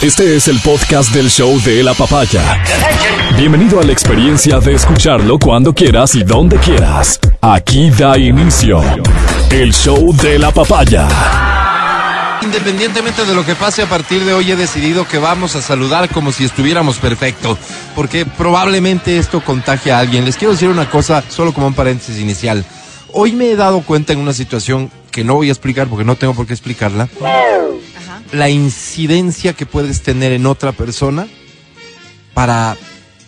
Este es el podcast del show de la papaya. Bienvenido a la experiencia de escucharlo cuando quieras y donde quieras. Aquí da inicio el show de la papaya. Independientemente de lo que pase a partir de hoy he decidido que vamos a saludar como si estuviéramos perfecto, porque probablemente esto contagie a alguien. Les quiero decir una cosa, solo como un paréntesis inicial. Hoy me he dado cuenta en una situación que no voy a explicar porque no tengo por qué explicarla. La incidencia que puedes tener en otra persona para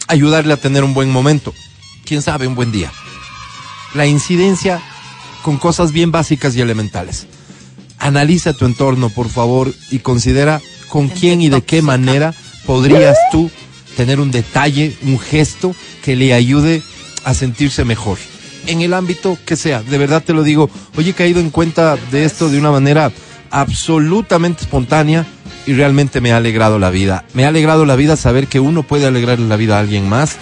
ayudarle a tener un buen momento. Quién sabe, un buen día. La incidencia con cosas bien básicas y elementales. Analiza tu entorno, por favor, y considera con quién y de qué manera podrías tú tener un detalle, un gesto que le ayude a sentirse mejor. En el ámbito que sea, de verdad te lo digo, hoy he caído en cuenta de esto de una manera absolutamente espontánea y realmente me ha alegrado la vida. Me ha alegrado la vida saber que uno puede alegrarle la vida a alguien más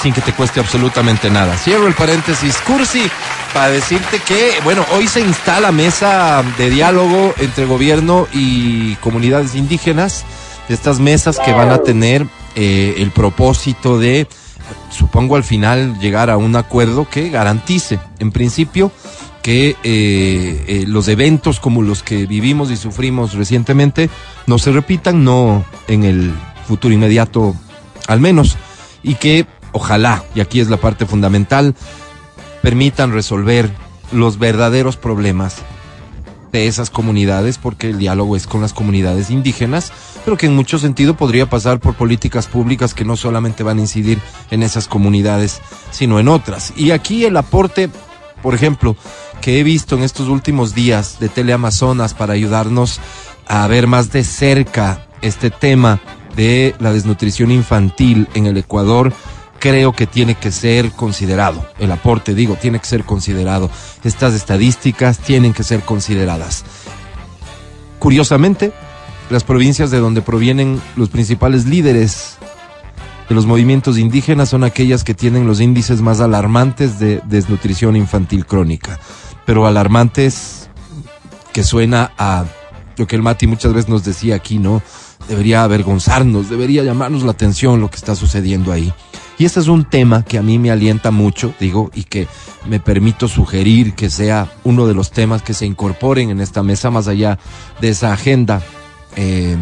sin que te cueste absolutamente nada. Cierro el paréntesis cursi para decirte que, bueno, hoy se instala mesa de diálogo entre gobierno y comunidades indígenas. Estas mesas que van a tener eh, el propósito de, supongo al final, llegar a un acuerdo que garantice, en principio, que eh, eh, los eventos como los que vivimos y sufrimos recientemente no se repitan, no en el futuro inmediato al menos, y que ojalá, y aquí es la parte fundamental, permitan resolver los verdaderos problemas de esas comunidades, porque el diálogo es con las comunidades indígenas, pero que en mucho sentido podría pasar por políticas públicas que no solamente van a incidir en esas comunidades, sino en otras. Y aquí el aporte, por ejemplo, que he visto en estos últimos días de Teleamazonas para ayudarnos a ver más de cerca este tema de la desnutrición infantil en el Ecuador, creo que tiene que ser considerado. El aporte, digo, tiene que ser considerado. Estas estadísticas tienen que ser consideradas. Curiosamente, las provincias de donde provienen los principales líderes de los movimientos indígenas son aquellas que tienen los índices más alarmantes de desnutrición infantil crónica. Pero alarmantes que suena a lo que el Mati muchas veces nos decía aquí, ¿no? Debería avergonzarnos, debería llamarnos la atención lo que está sucediendo ahí. Y este es un tema que a mí me alienta mucho, digo, y que me permito sugerir que sea uno de los temas que se incorporen en esta mesa más allá de esa agenda eh,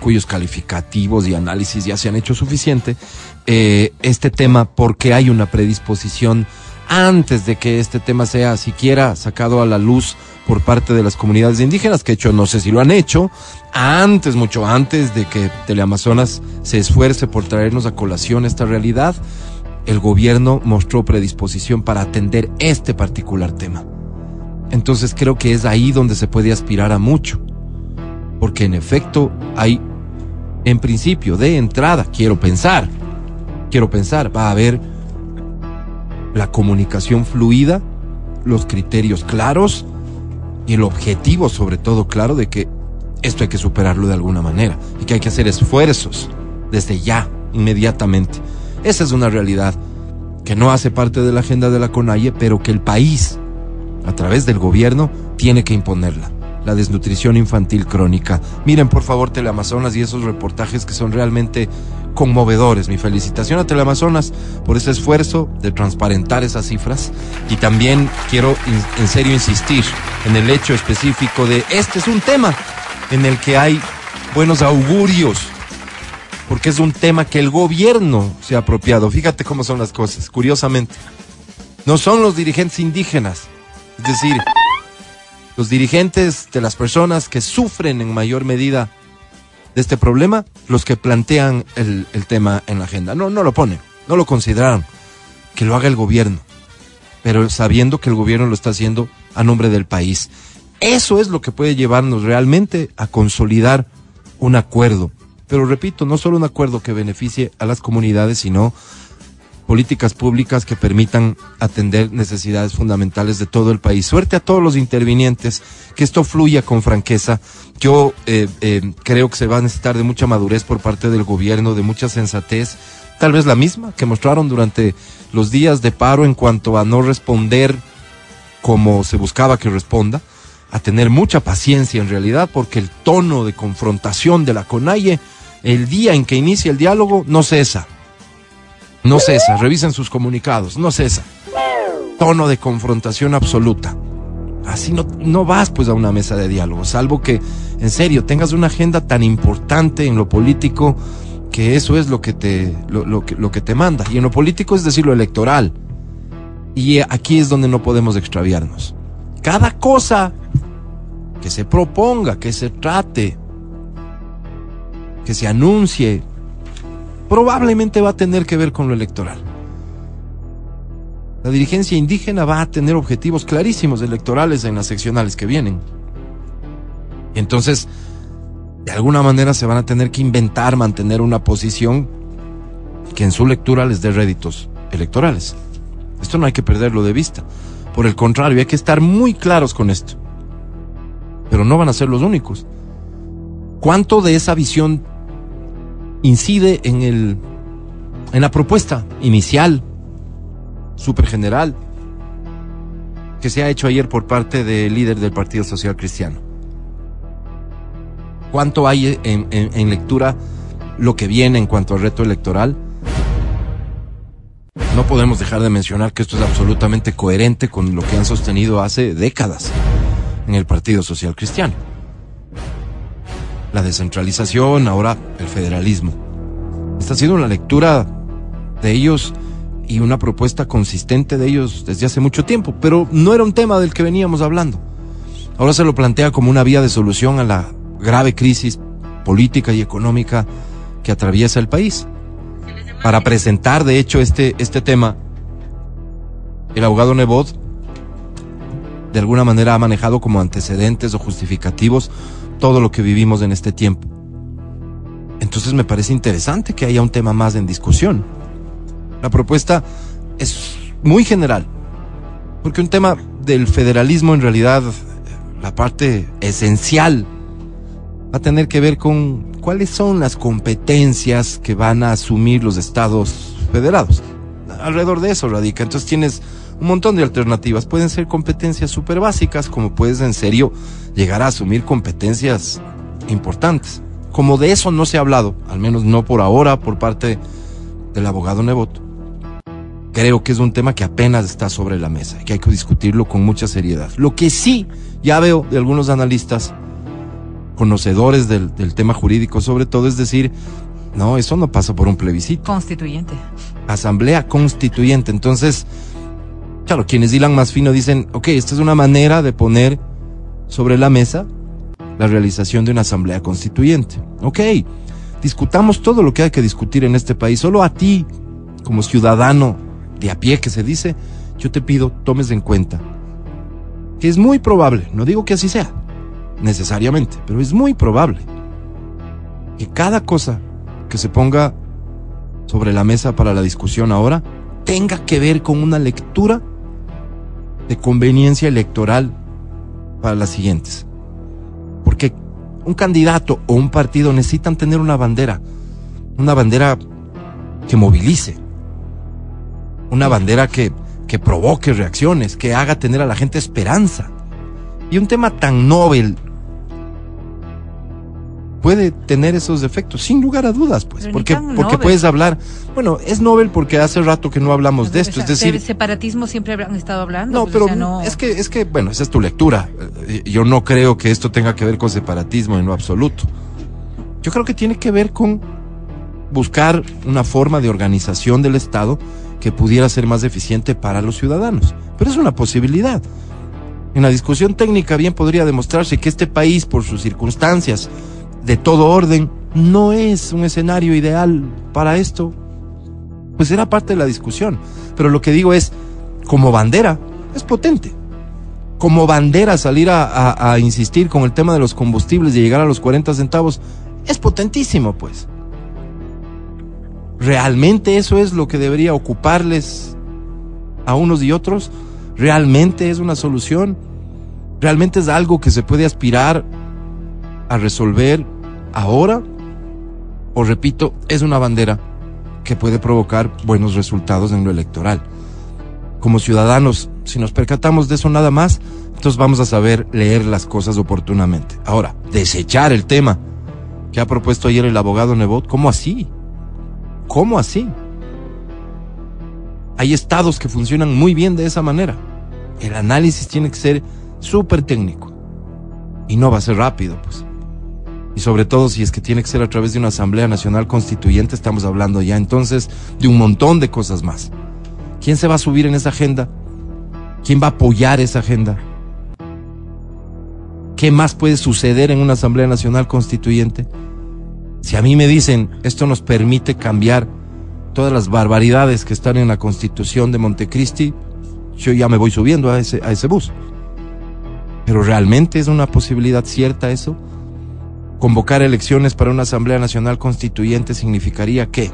cuyos calificativos y análisis ya se han hecho suficiente. Eh, este tema porque hay una predisposición antes de que este tema sea siquiera sacado a la luz por parte de las comunidades indígenas, que hecho no sé si lo han hecho, antes, mucho antes de que Teleamazonas se esfuerce por traernos a colación esta realidad, el gobierno mostró predisposición para atender este particular tema. Entonces creo que es ahí donde se puede aspirar a mucho, porque en efecto hay, en principio, de entrada, quiero pensar, quiero pensar, va a haber la comunicación fluida, los criterios claros, y el objetivo sobre todo claro de que esto hay que superarlo de alguna manera y que hay que hacer esfuerzos desde ya, inmediatamente. Esa es una realidad que no hace parte de la agenda de la CONAIE, pero que el país, a través del gobierno, tiene que imponerla. La desnutrición infantil crónica. Miren por favor Teleamazonas y esos reportajes que son realmente conmovedores. Mi felicitación a Teleamazonas por ese esfuerzo de transparentar esas cifras y también quiero en serio insistir en el hecho específico de este es un tema en el que hay buenos augurios porque es un tema que el gobierno se ha apropiado. Fíjate cómo son las cosas, curiosamente. No son los dirigentes indígenas, es decir, los dirigentes de las personas que sufren en mayor medida de este problema, los que plantean el, el, tema en la agenda. No, no lo ponen, no lo consideraron. Que lo haga el gobierno, pero sabiendo que el gobierno lo está haciendo a nombre del país. Eso es lo que puede llevarnos realmente a consolidar un acuerdo. Pero repito, no solo un acuerdo que beneficie a las comunidades, sino políticas públicas que permitan atender necesidades fundamentales de todo el país. Suerte a todos los intervinientes, que esto fluya con franqueza. Yo eh, eh, creo que se va a necesitar de mucha madurez por parte del gobierno, de mucha sensatez, tal vez la misma que mostraron durante los días de paro en cuanto a no responder como se buscaba que responda, a tener mucha paciencia en realidad, porque el tono de confrontación de la CONAIE, el día en que inicia el diálogo, no cesa. No cesa, revisen sus comunicados, no cesa. Tono de confrontación absoluta. Así no, no vas pues a una mesa de diálogo, salvo que, en serio, tengas una agenda tan importante en lo político que eso es lo que te, lo, lo que, lo que te manda. Y en lo político es decir lo electoral. Y aquí es donde no podemos extraviarnos. Cada cosa que se proponga, que se trate, que se anuncie, probablemente va a tener que ver con lo electoral. La dirigencia indígena va a tener objetivos clarísimos electorales en las seccionales que vienen. Entonces, de alguna manera se van a tener que inventar mantener una posición que en su lectura les dé réditos electorales. Esto no hay que perderlo de vista. Por el contrario, hay que estar muy claros con esto. Pero no van a ser los únicos. ¿Cuánto de esa visión incide en el en la propuesta inicial, super general, que se ha hecho ayer por parte del líder del Partido Social Cristiano. ¿Cuánto hay en, en, en lectura lo que viene en cuanto al reto electoral? No podemos dejar de mencionar que esto es absolutamente coherente con lo que han sostenido hace décadas en el Partido Social Cristiano. La descentralización, ahora el federalismo. Esta ha sido una lectura de ellos y una propuesta consistente de ellos desde hace mucho tiempo, pero no era un tema del que veníamos hablando. Ahora se lo plantea como una vía de solución a la grave crisis política y económica que atraviesa el país. Para presentar, de hecho, este, este tema, el abogado Nebot de alguna manera ha manejado como antecedentes o justificativos todo lo que vivimos en este tiempo. Entonces me parece interesante que haya un tema más en discusión. La propuesta es muy general, porque un tema del federalismo en realidad, la parte esencial, va a tener que ver con cuáles son las competencias que van a asumir los estados federados. Alrededor de eso radica. Entonces tienes un montón de alternativas. Pueden ser competencias súper básicas, como puedes en serio llegar a asumir competencias importantes. Como de eso no se ha hablado, al menos no por ahora, por parte del abogado Nebot. Creo que es un tema que apenas está sobre la mesa y que hay que discutirlo con mucha seriedad. Lo que sí ya veo de algunos analistas, conocedores del, del tema jurídico sobre todo, es decir, no, eso no pasa por un plebiscito. Constituyente. Asamblea constituyente. Entonces, claro, quienes dilan más fino dicen, ok, esta es una manera de poner sobre la mesa la realización de una asamblea constituyente. Ok, discutamos todo lo que hay que discutir en este país. Solo a ti, como ciudadano de a pie que se dice, yo te pido tomes en cuenta que es muy probable, no digo que así sea, necesariamente, pero es muy probable que cada cosa que se ponga sobre la mesa para la discusión ahora tenga que ver con una lectura de conveniencia electoral para las siguientes. Porque un candidato o un partido necesitan tener una bandera, una bandera que movilice, una bandera que, que provoque reacciones, que haga tener a la gente esperanza. Y un tema tan novel puede tener esos defectos, sin lugar a dudas, pues, Pero porque, porque puedes hablar, bueno, es novel porque hace rato que no hablamos de esto, es O sea, decir, de separatismo siempre han estado hablando. no, pues, o pero sea, no- es que, es que, bueno, esa es tu lectura. Eh, Yo no creo que esto tenga que ver con separatismo en lo absoluto. Yo creo que tiene que ver con buscar una forma de organización del Estado que pudiera ser más eficiente para los ciudadanos. Pero es una posibilidad. En la discusión técnica bien podría demostrarse que este país, por sus circunstancias de todo orden, no es un escenario ideal para esto. Pues era parte de la discusión. Pero lo que digo es, como bandera, es potente. Como bandera salir a, a- insistir con el tema de los combustibles y llegar a los 40 centavos, es potentísimo, pues. ¿Realmente eso es lo que debería ocuparles a unos y otros? ¿Realmente es una solución? ¿Realmente es algo que se puede aspirar a resolver ahora? O repito, es una bandera que puede provocar buenos resultados en lo electoral. Como ciudadanos, si nos percatamos de eso nada más, entonces Entonces vamos a saber leer las cosas oportunamente. Ahora, desechar el tema que ha propuesto ayer el abogado Nebot, ¿cómo así? ¿Cómo así? Hay estados que funcionan muy bien de esa manera. El análisis tiene que ser súper técnico. Y no va a ser rápido, pues. Y sobre todo si es que tiene que ser a través de una Asamblea Nacional Constituyente, estamos hablando ya entonces de un montón de cosas más. ¿Quién se va a subir en esa agenda? ¿Quién va a apoyar esa agenda? ¿Qué más puede suceder en una Asamblea Nacional Constituyente? Si a mí me dicen, esto nos permite cambiar todas las barbaridades que están en la Constitución de Montecristi, yo ya me voy subiendo a ese, a ese bus. Pero ¿realmente es una posibilidad cierta eso? Convocar elecciones para una Asamblea Nacional Constituyente significaría qué?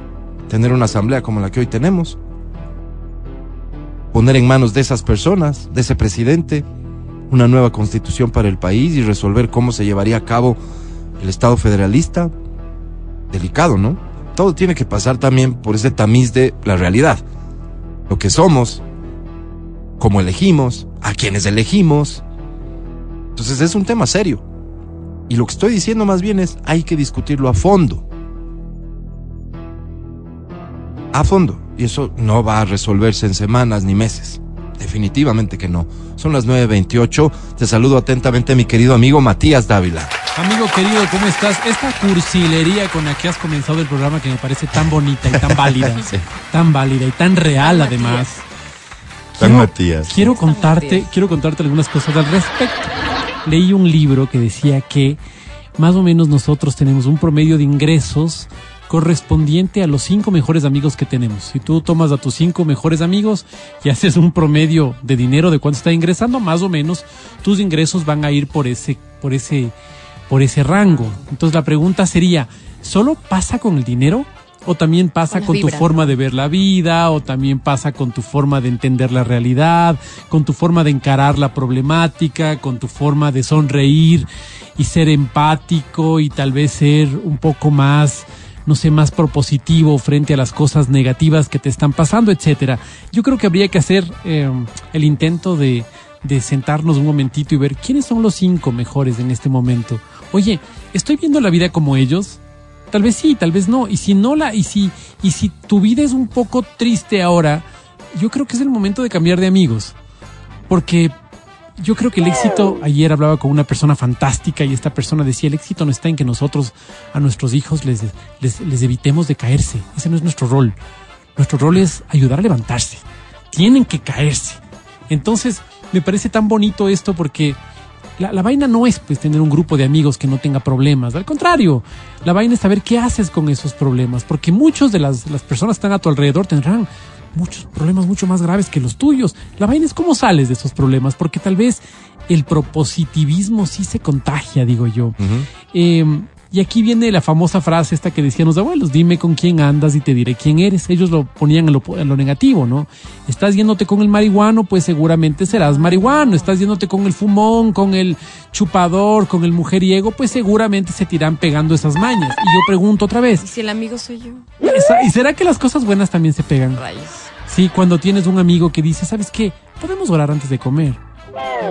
Tener una asamblea como la que hoy tenemos. Poner en manos de esas personas, de ese presidente, una nueva constitución para el país y resolver cómo se llevaría a cabo el Estado federalista. Delicado, ¿no? Todo tiene que pasar también por ese tamiz de la realidad. Lo que somos, cómo elegimos, a quienes elegimos. Entonces es un tema serio. Y lo que estoy diciendo más bien es, hay que discutirlo a fondo. A fondo. Y eso no va a resolverse en semanas ni meses. Definitivamente que no. Son las 9.28. Te saludo atentamente mi querido amigo Matías Dávila. Amigo querido, ¿cómo estás? Esta cursilería con la que has comenzado el programa que me parece tan bonita y tan válida, Sí. tan válida y tan real además. Tan Matías. Quiero contarte, quiero contarte algunas cosas al respecto. Leí un libro que decía que más o menos nosotros tenemos un promedio de ingresos correspondiente a los cinco mejores amigos que tenemos. Si tú tomas a tus cinco mejores amigos y haces un promedio de dinero de cuánto está ingresando, más o menos tus ingresos van a ir por ese, por ese, por ese rango. Entonces la pregunta sería, ¿solo pasa con el dinero? ¿O también pasa Con tu forma de ver la vida? ¿O también pasa con tu forma de entender la realidad? ¿Con tu forma de encarar la problemática? ¿Con tu forma de sonreír y ser empático y tal vez ser un poco más no sé, más propositivo frente a las cosas negativas que te están pasando, etcétera. Yo creo que habría que hacer eh, el intento de, de sentarnos un momentito y ver quiénes son los cinco mejores en este momento. Oye, ¿estoy viendo la vida como ellos? Tal vez sí, tal vez no. Y si no la, y si, y si tu vida es un poco triste ahora, yo creo que es el momento de cambiar de amigos. Porque yo creo que el éxito, ayer hablaba con una persona fantástica y esta persona decía, el éxito no está en que nosotros a nuestros hijos les, les, les evitemos de caerse. Ese no es nuestro rol. Nuestro rol es ayudar a levantarse. Tienen que caerse. Entonces, me parece tan bonito esto porque la, la vaina no es pues tener un grupo de amigos que no tenga problemas. Al contrario, la vaina es saber qué haces con esos problemas. Porque muchos de las, las personas que están a tu alrededor tendrán muchos problemas mucho más graves que los tuyos. La vaina es cómo sales de esos problemas, porque tal vez el propositivismo sí se contagia, digo yo. Eh, y aquí viene la famosa frase esta que decían los abuelos, dime con quién andas y te diré quién eres. Ellos lo ponían en lo, en lo negativo, ¿no? Estás yéndote con el marihuano, pues seguramente serás marihuano. Estás yéndote con el fumón, con el chupador, con el mujeriego, pues seguramente se te irán pegando esas mañas. Y yo pregunto otra ¿Y vez, si el amigo soy yo? ¿esa- ¿y será que las cosas buenas también se pegan? Rayos. Sí, cuando tienes un amigo que dice, ¿sabes qué? Podemos orar antes de comer.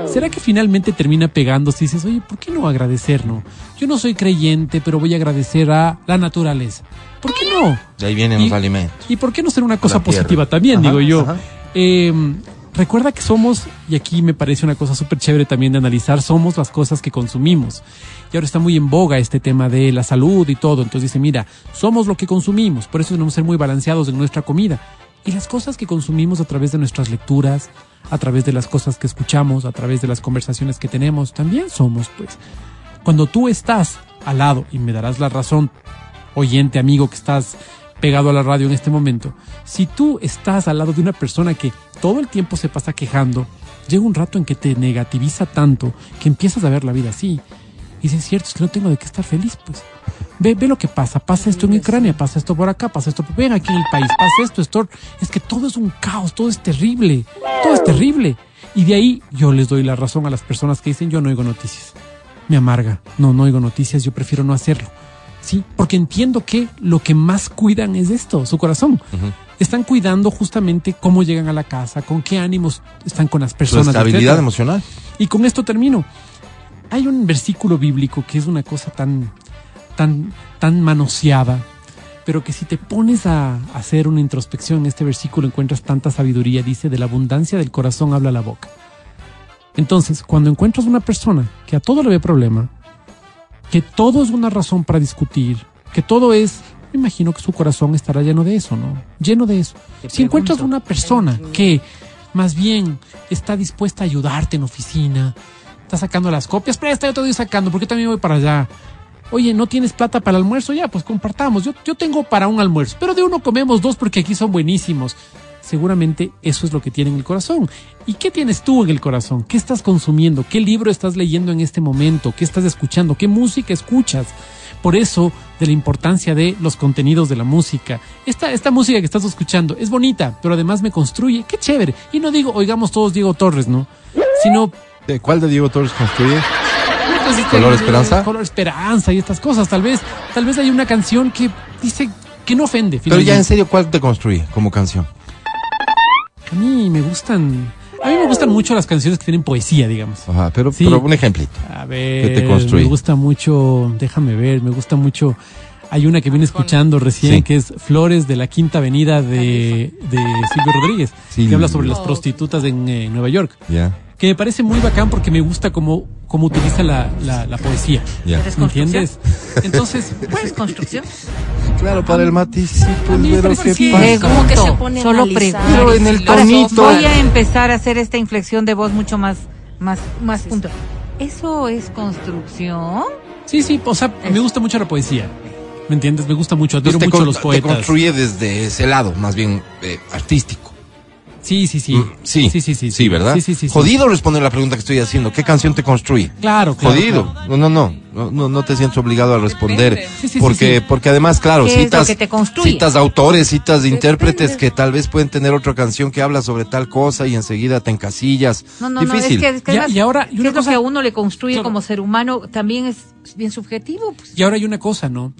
¿Será que finalmente termina pegándose y dices, oye, ¿por qué no agradecer, no? Yo no soy creyente, pero voy a agradecer a la naturaleza. ¿Por qué no? De ahí vienen Y- los alimentos. ¿Y por qué no ser una cosa positiva también, Ajá, digo yo? Eh, recuerda que somos, y aquí me parece una cosa súper chévere también de analizar, somos las cosas que consumimos. Y ahora está muy en boga este tema de la salud y todo. Entonces dice, mira, somos lo que consumimos, por eso debemos ser muy balanceados en nuestra comida. Y las cosas que consumimos a través de nuestras lecturas, a través de las cosas que escuchamos, a través de las conversaciones que tenemos, también somos, pues. Cuando tú estás al lado, y me darás la razón, oyente, amigo que estás pegado a la radio en este momento, si tú estás al lado de una persona que todo el tiempo se pasa quejando, llega un rato en que te negativiza tanto que empiezas a ver la vida así. Y dices, cierto, es que no tengo de qué estar feliz, pues. Ve, ve lo que pasa, pasa esto en Ucrania, pasa esto por acá, pasa esto, ven aquí en el país, pasa esto, esto. Es que todo es un caos, todo es terrible, todo es terrible. Y de ahí yo les doy la razón a las personas que dicen, yo no oigo noticias. Me amarga, no, no oigo noticias, yo prefiero no hacerlo. Sí, porque entiendo que lo que más cuidan es esto, su corazón. están cuidando justamente cómo llegan a la casa, con qué ánimos están con las Su personas. estabilidad etcétera. emocional. Y con esto termino. Hay un versículo bíblico que es una cosa tan, tan, tan manoseada, pero que si te pones a hacer una introspección en este versículo encuentras tanta sabiduría. Dice, de la abundancia del corazón habla la boca. Entonces, cuando encuentras una persona que a todo le ve problema, que todo es una razón para discutir, que todo es, me imagino que su corazón estará lleno de eso, ¿no? Lleno de eso. Te Si encuentras una persona que más bien está dispuesta a ayudarte en oficina, está sacando las copias, presta, yo te voy sacando, porque yo también voy para allá. Oye, ¿no tienes plata para el almuerzo? Ya, pues compartamos. Yo, yo tengo para un almuerzo, pero de uno comemos dos porque aquí son buenísimos. Seguramente eso es lo que tiene en el corazón. ¿Y qué tienes tú en el corazón? ¿Qué estás consumiendo? ¿Qué libro estás leyendo en este momento? ¿Qué estás escuchando? ¿Qué música escuchas? Por eso, de la importancia de los contenidos de la música. Esta, esta música que estás escuchando es bonita, pero además me construye. Qué chévere. Y no digo, oigamos todos Diego Torres, ¿no? Sino ¿De cuál de Diego Torres construye? Pues, este, ¿Color eh, Esperanza? Color Esperanza y estas cosas. Tal vez, tal vez hay una canción que dice que no ofende. Pero ya en serio, ¿cuál te construye como canción? A mí me gustan. A mí me gustan mucho las canciones que tienen poesía, digamos. Ajá, pero, Sí. pero un ejemplito. A ver. ¿Qué te construye? Me gusta mucho. Déjame ver. Me gusta mucho. Hay una que vine escuchando recién Sí. que es Flores de la Quinta Avenida de, de Silvio Rodríguez, Sí. que habla sobre las prostitutas en eh, Nueva York. Ya, Que me parece muy bacán porque me gusta cómo, cómo utiliza la, la, la poesía. ya. ¿Eres ¿Me entiendes? Entonces, ¿Es construcción? Claro, para el matiz, pues, ¿qué que sí. pasa? Como que se pone Solo. Pero en el tonito. Voy a empezar a hacer esta inflexión de voz mucho más, más, más punto. ¿Eso es construcción? sí, sí, o sea, me gusta mucho la poesía. ¿Me entiendes? Me gusta mucho, admiro te mucho a los Te poetas. construye desde ese lado, más bien eh, artístico. Sí, sí, sí. Mm, sí, sí, sí, sí. sí, ¿verdad? Sí, sí, sí. sí. Jodido responder la pregunta que estoy haciendo. ¿Qué canción te construye? Claro, claro. Jodido. claro. No, no, no, no, no, no te sientes obligado a responder. Depende. Sí, sí, sí, porque, sí. porque además, claro, ¿Qué es lo citas, que te citas autores, citas de Depende. intérpretes que tal vez pueden tener otra canción que habla sobre tal cosa y enseguida te encasillas. No, no, Difícil. no. Es que, es que además, y ahora, y ¿qué una es lo cosa- que a uno le construye Claro. como ser humano también es bien subjetivo. Pues. Y ahora hay una cosa, ¿no?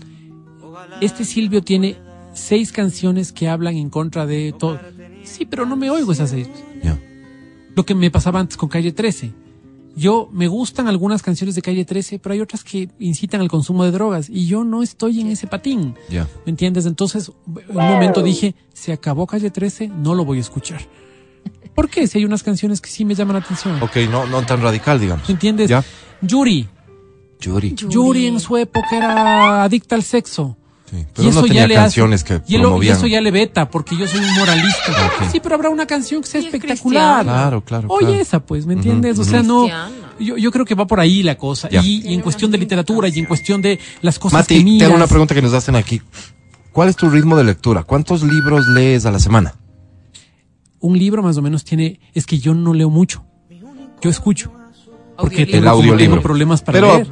Este Silvio tiene seis canciones que hablan en contra de todo. Sí, pero no me oigo esas seis. Ya. Lo que me pasaba antes con Calle 13. Yo me gustan algunas canciones de Calle 13, pero hay otras que incitan al consumo de drogas y yo no estoy en ese patín. Ya. ¿Me entiendes? Entonces, en un momento dije, se acabó Calle 13, no lo voy a escuchar. ¿Por qué? Si hay unas canciones que sí me llaman la atención. Ok, no, no tan radical, digamos. ¿Me entiendes? Ya. Yuri. Yuri. Yuri en su época era adicta al sexo. Sí, Y pero no eso tenía ya le canciones hace, que y, lo- y eso ya le veta, porque yo soy un moralista. Ok. Sí, pero habrá una canción que sea Y es espectacular. cristiano. Claro, claro, Oye, claro. esa, pues, ¿me entiendes? O sea, no. Yo, yo creo que va por ahí la cosa. Y, y en cuestión de literatura y en cuestión de las cosas Mati, que miras. tengo una pregunta que nos hacen aquí. ¿Cuál es tu ritmo de lectura? ¿Cuántos libros lees a la semana? Un libro más o menos tiene. Es que yo no leo mucho. Yo escucho. Porque Audiolibro. tengo, El audiolibro. tengo problemas para Pero leer.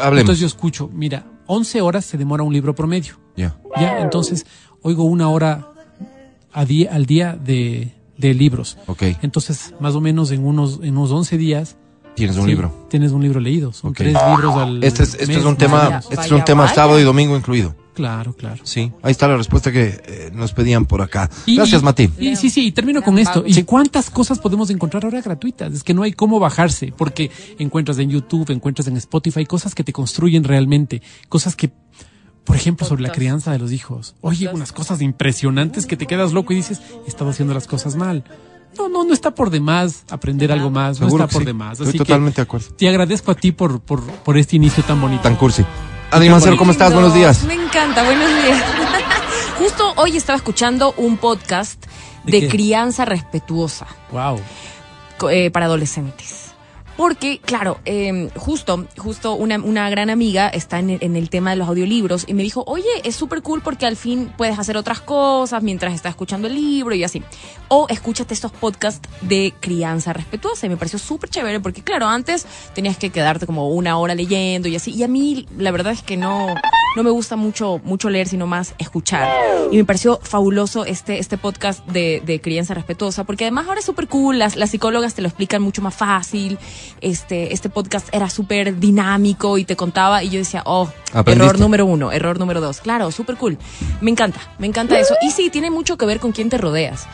hablemos. Entonces yo escucho. Mira, 11 horas se demora un libro promedio. Ya. Ya, entonces oigo una hora a día, al día de, de libros. Ok. Entonces, más o menos en unos, en unos 11 días. Tienes un sí, libro. Tienes un libro leído. Son Ok. tres libros al Este es, este mes, es un tema, este es Vaya, un tema vaya. sábado y domingo incluido. Claro, claro. Sí. Ahí está la respuesta que eh, nos pedían por acá. Y- Gracias, Mati. y- sí, sí, y termino con esto. ¿Y cuántas cosas podemos encontrar ahora gratuitas? Es que no hay cómo bajarse, porque encuentras en YouTube, encuentras en Spotify cosas que te construyen realmente, cosas que, por ejemplo, sobre la crianza de los hijos. Oye, unas cosas impresionantes que te quedas loco y dices, he estado haciendo las cosas mal. No, no, no está por demás aprender algo más, Seguro no está por sí. demás. Estoy totalmente que de acuerdo. te agradezco a ti por, por, por este inicio tan bonito. Tan cursi. Adri Mancero, ¿cómo estás? Buenos días. Me encanta, buenos días. Justo hoy estaba escuchando un podcast ¿De crianza respetuosa Wow. eh, para adolescentes. Porque, claro, eh, justo, justo una, una gran amiga está en el, en el tema de los audiolibros y me dijo, oye, es súper cool porque al fin puedes hacer otras cosas mientras estás escuchando el libro y así. O escúchate estos podcasts de crianza respetuosa y me pareció súper chévere porque, claro, antes tenías que quedarte como una hora leyendo y así. Y a mí, la verdad es que no, no me gusta mucho, mucho leer, sino más escuchar. Y me pareció fabuloso este, este podcast de, de crianza respetuosa, porque además ahora es súper cool, las, las psicólogas te lo explican mucho más fácil. Este, este podcast era súper dinámico y te contaba, y yo decía, oh, Aprendiste. error número uno, error número dos. Claro, súper cool. Me encanta, me encanta eso. Y sí, tiene mucho que ver con quién te rodeas.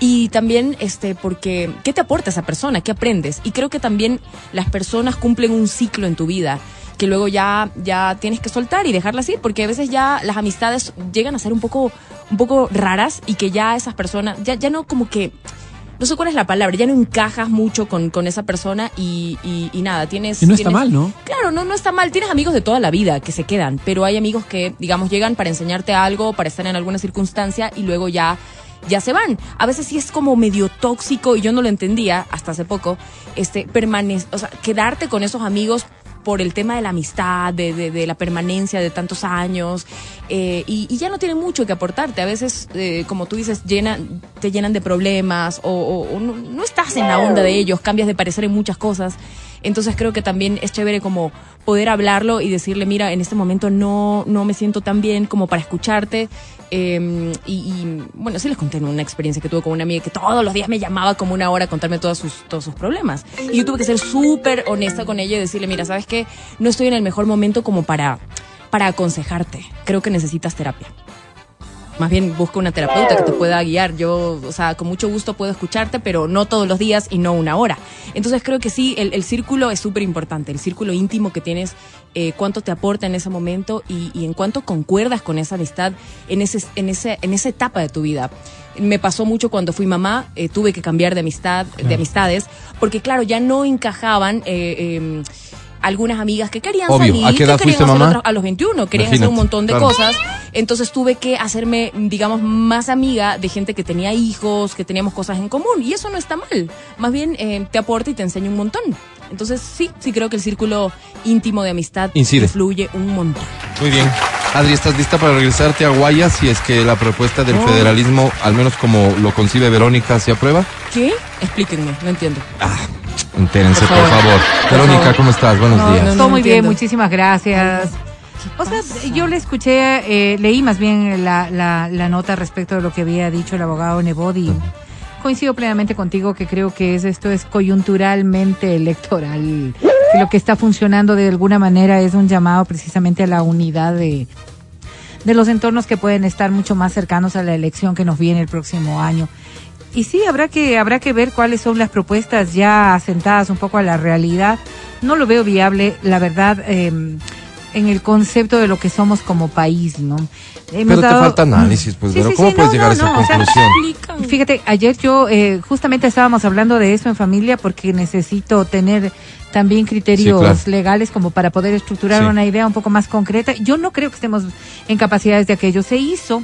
Y también, este, porque, ¿qué te aporta esa persona? ¿Qué aprendes? Y creo que también las personas cumplen un ciclo en tu vida que luego ya, ya tienes que soltar y dejarlas ir, porque a veces ya las amistades llegan a ser un poco, un poco raras y que ya esas personas, ya, ya no como que, no sé cuál es la palabra, ya no encajas mucho con, con esa persona y, y, y nada, tienes... Y no está tienes- mal, ¿no? Claro, no, no está mal. Tienes amigos de toda la vida que se quedan, pero hay amigos que, digamos, llegan para enseñarte algo, para estar en alguna circunstancia y luego ya, ya se van. A veces sí es como medio tóxico y yo no lo entendía hasta hace poco. Este, permanece, o sea, quedarte con esos amigos por el tema de la amistad, de, de, de la permanencia de tantos años, eh, y, y ya no tienen mucho que aportarte. A veces, eh, como tú dices, llenan, te llenan de problemas o, o- o no, no estás en la onda de ellos, cambias de parecer en muchas cosas. Entonces creo que también es chévere como poder hablarlo y decirle, mira, en este momento no, no me siento tan bien como para escucharte. Eh, y, bueno, sí les conté una experiencia que tuve con una amiga que todos los días me llamaba como una hora a contarme todos sus, todos sus problemas. Y yo tuve que ser súper honesta con ella y decirle, mira, ¿sabes qué? No estoy en el mejor momento como para, para aconsejarte. Creo que necesitas terapia. Más bien busca una terapeuta que te pueda guiar. Yo, o sea, con mucho gusto puedo escucharte, pero no todos los días y no una hora. Entonces creo que sí, el, el círculo es súper importante. El círculo íntimo que tienes, eh, cuánto te aporta en ese momento y, y en cuánto concuerdas con esa amistad en, ese, en, ese, en esa etapa de tu vida. Me pasó mucho cuando fui mamá, eh, tuve que cambiar de amistad, de amistades, porque claro, ya no encajaban. eh, eh, algunas amigas que querían Obvio. salir, ¿A qué edad que fuiste mamá? otras- a los 21, querían hacer un Imagínate, montón de claro. cosas. Entonces tuve que hacerme, digamos, más amiga de gente que tenía hijos, que teníamos cosas en común. Y eso no está mal. Más bien eh, te aporta y te enseña un montón. Entonces sí, sí creo que el círculo íntimo de amistad Incide. influye un montón. Muy bien. Adri, ¿estás lista para regresarte a Guayas si es que la propuesta del Oh. federalismo, al menos como lo concibe Verónica, se aprueba? ¿Qué? Explíquenme, no entiendo. Entérense, por Por favor. Por Verónica, favor. ¿cómo estás? Buenos No, días. no, todo muy bien, muchísimas gracias. O sea, yo le escuché, eh, leí más bien la, la, la nota respecto de lo que había dicho el abogado Nebodi. Coincido plenamente contigo que creo que es esto es coyunturalmente electoral. Que lo que está funcionando de alguna manera es un llamado precisamente a la unidad de, de los entornos que pueden estar mucho más cercanos a la elección que nos viene el próximo año. Y sí, habrá que, habrá que ver cuáles son las propuestas ya asentadas un poco a la realidad. No lo veo viable, la verdad, eh, en el concepto de lo que somos como país, ¿no? Hemos Pero te falta análisis, pues, Sí, sí, ¿Cómo sí, puedes no, llegar a esa no, o sea, conclusión? Fíjate, ayer yo eh, justamente estábamos hablando de eso en familia porque necesito tener también criterios Sí, claro. legales como para poder estructurar Sí. una idea un poco más concreta. Yo no creo que estemos en capacidades de aquello. Se hizo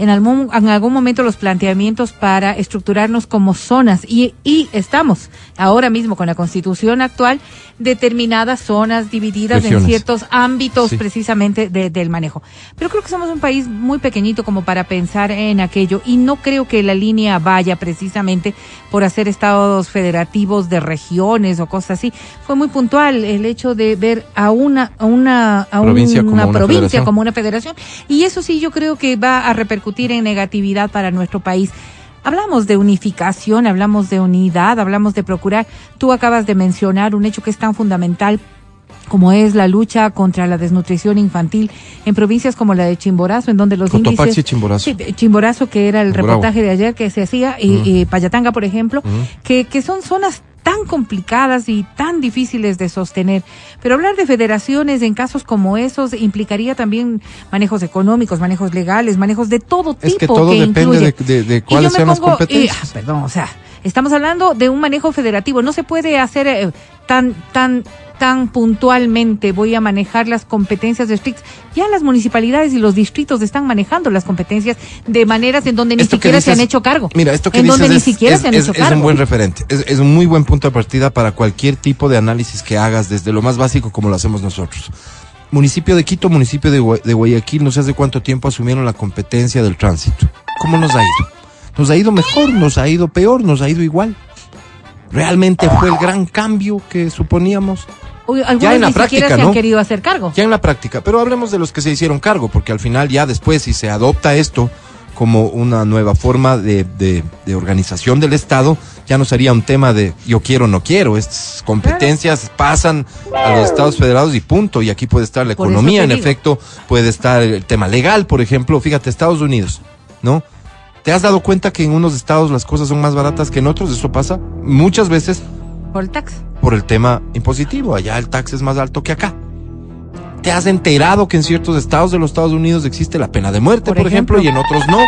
en algún, en algún momento los planteamientos para estructurarnos como zonas y, y estamos ahora mismo con la constitución actual determinadas zonas divididas en ciertos ámbitos Sí. precisamente de- del manejo. Pero creo que somos un país muy pequeñito como para pensar en aquello y no creo que la línea vaya precisamente por hacer estados federativos de regiones o cosas así. Fue muy puntual el hecho de ver a una a una a Provincia como una una provincia federación. como una federación y eso sí yo creo que va a repercutir en negatividad para nuestro país. Hablamos de unificación, hablamos de unidad, hablamos de procurar. Tú acabas de mencionar un hecho que es tan fundamental como es la lucha contra la desnutrición infantil en provincias como la de Chimborazo, en donde los Cotopaxi índices... Chimborazo. Chimborazo, que era el Bravo. reportaje de ayer que se hacía, y, Payatanga, por ejemplo, que, que son zonas tan complicadas y tan difíciles de sostener. Pero hablar de federaciones en casos como esos implicaría también manejos económicos, manejos legales, manejos de todo tipo Es que todo depende incluye. de, de- de cuáles sean las pongo- competencias. ah, perdón, o sea, estamos hablando de un manejo federativo. No se puede hacer eh, tan, tan, tan puntualmente. Voy a manejar las competencias estrictas. Ya las municipalidades y los distritos están manejando las competencias de maneras en donde ni Esto siquiera se han hecho cargo. Mira, esto que en dices donde es, ni siquiera es- se han es- hecho es cargo. un buen referente. Es, un muy buen punto de partida para cualquier tipo de análisis que hagas, desde lo más básico como lo hacemos nosotros. Municipio de Quito, municipio de, de Guayaquil, no sé hace cuánto tiempo asumieron la competencia del tránsito. ¿Cómo nos ha ido? ¿Nos ha ido mejor? ¿Nos ha ido peor? ¿Nos ha ido igual? ¿Realmente fue el gran cambio que suponíamos? Algunos Ya en la ni siquiera práctica, se han querido hacer cargo. Ya en la práctica, pero hablemos de los que se hicieron cargo, porque al final ya después si se adopta esto como una nueva forma de, de- de organización del Estado, ya no sería un tema de yo quiero o no quiero, estas competencias pasan a los Estados federados y punto, y aquí puede estar la Por economía, en efecto, puede estar el tema legal, por ejemplo, fíjate, Estados Unidos, ¿no? ¿Te has dado cuenta que en unos estados las cosas son más baratas que en otros? Eso pasa muchas veces Por el tax. Por el tema impositivo. Allá el tax es más alto que acá. ¿Te has enterado que en ciertos estados de los Estados Unidos existe la pena de muerte, Por por, ejemplo, ejemplo. y en otros no?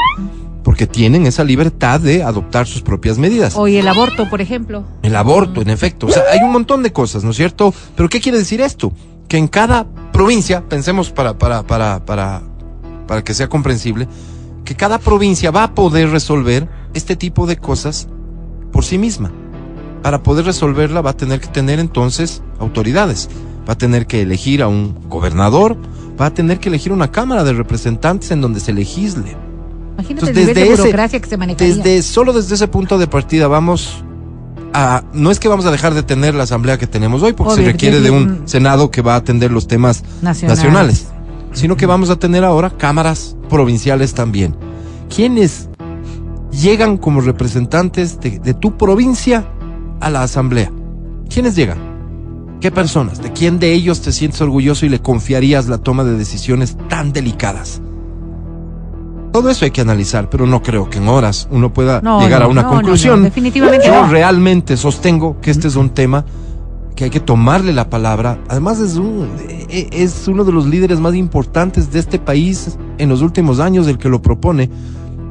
Porque tienen esa libertad de adoptar sus propias medidas. O y el aborto, por ejemplo. El aborto, en efecto. O sea, hay un montón de cosas, ¿no es cierto? Pero ¿qué quiere decir esto? Que en cada provincia, pensemos para, para, para, para, para que sea comprensible, que cada provincia va a poder resolver este tipo de cosas por sí misma. Para poder resolverla va a tener que tener entonces autoridades. Va a tener que elegir a un gobernador, va a tener que elegir una cámara de representantes en donde se legisle. Imagínate Entonces, el nivel de desde ese- que se manejaría. Desde, solo desde ese punto de partida vamos a, no es que vamos a dejar de tener la asamblea que tenemos hoy, porque Obvio, se requiere de un un- senado que va a atender los temas Nacionales. nacionales, sino que vamos a tener ahora cámaras provinciales también. ¿Quiénes llegan como representantes de, de tu provincia a la asamblea? ¿Quiénes llegan? ¿Qué personas? ¿De quién de ellos te sientes orgulloso y le confiarías la toma de decisiones tan delicadas? Todo eso hay que analizar, pero no creo que en horas uno pueda No, llegar no, a una no, conclusión. definitivamente Yo realmente sostengo que este es un tema que hay que tomarle la palabra. Además es un e- es uno de los líderes más importantes de este país en los últimos años el que lo propone.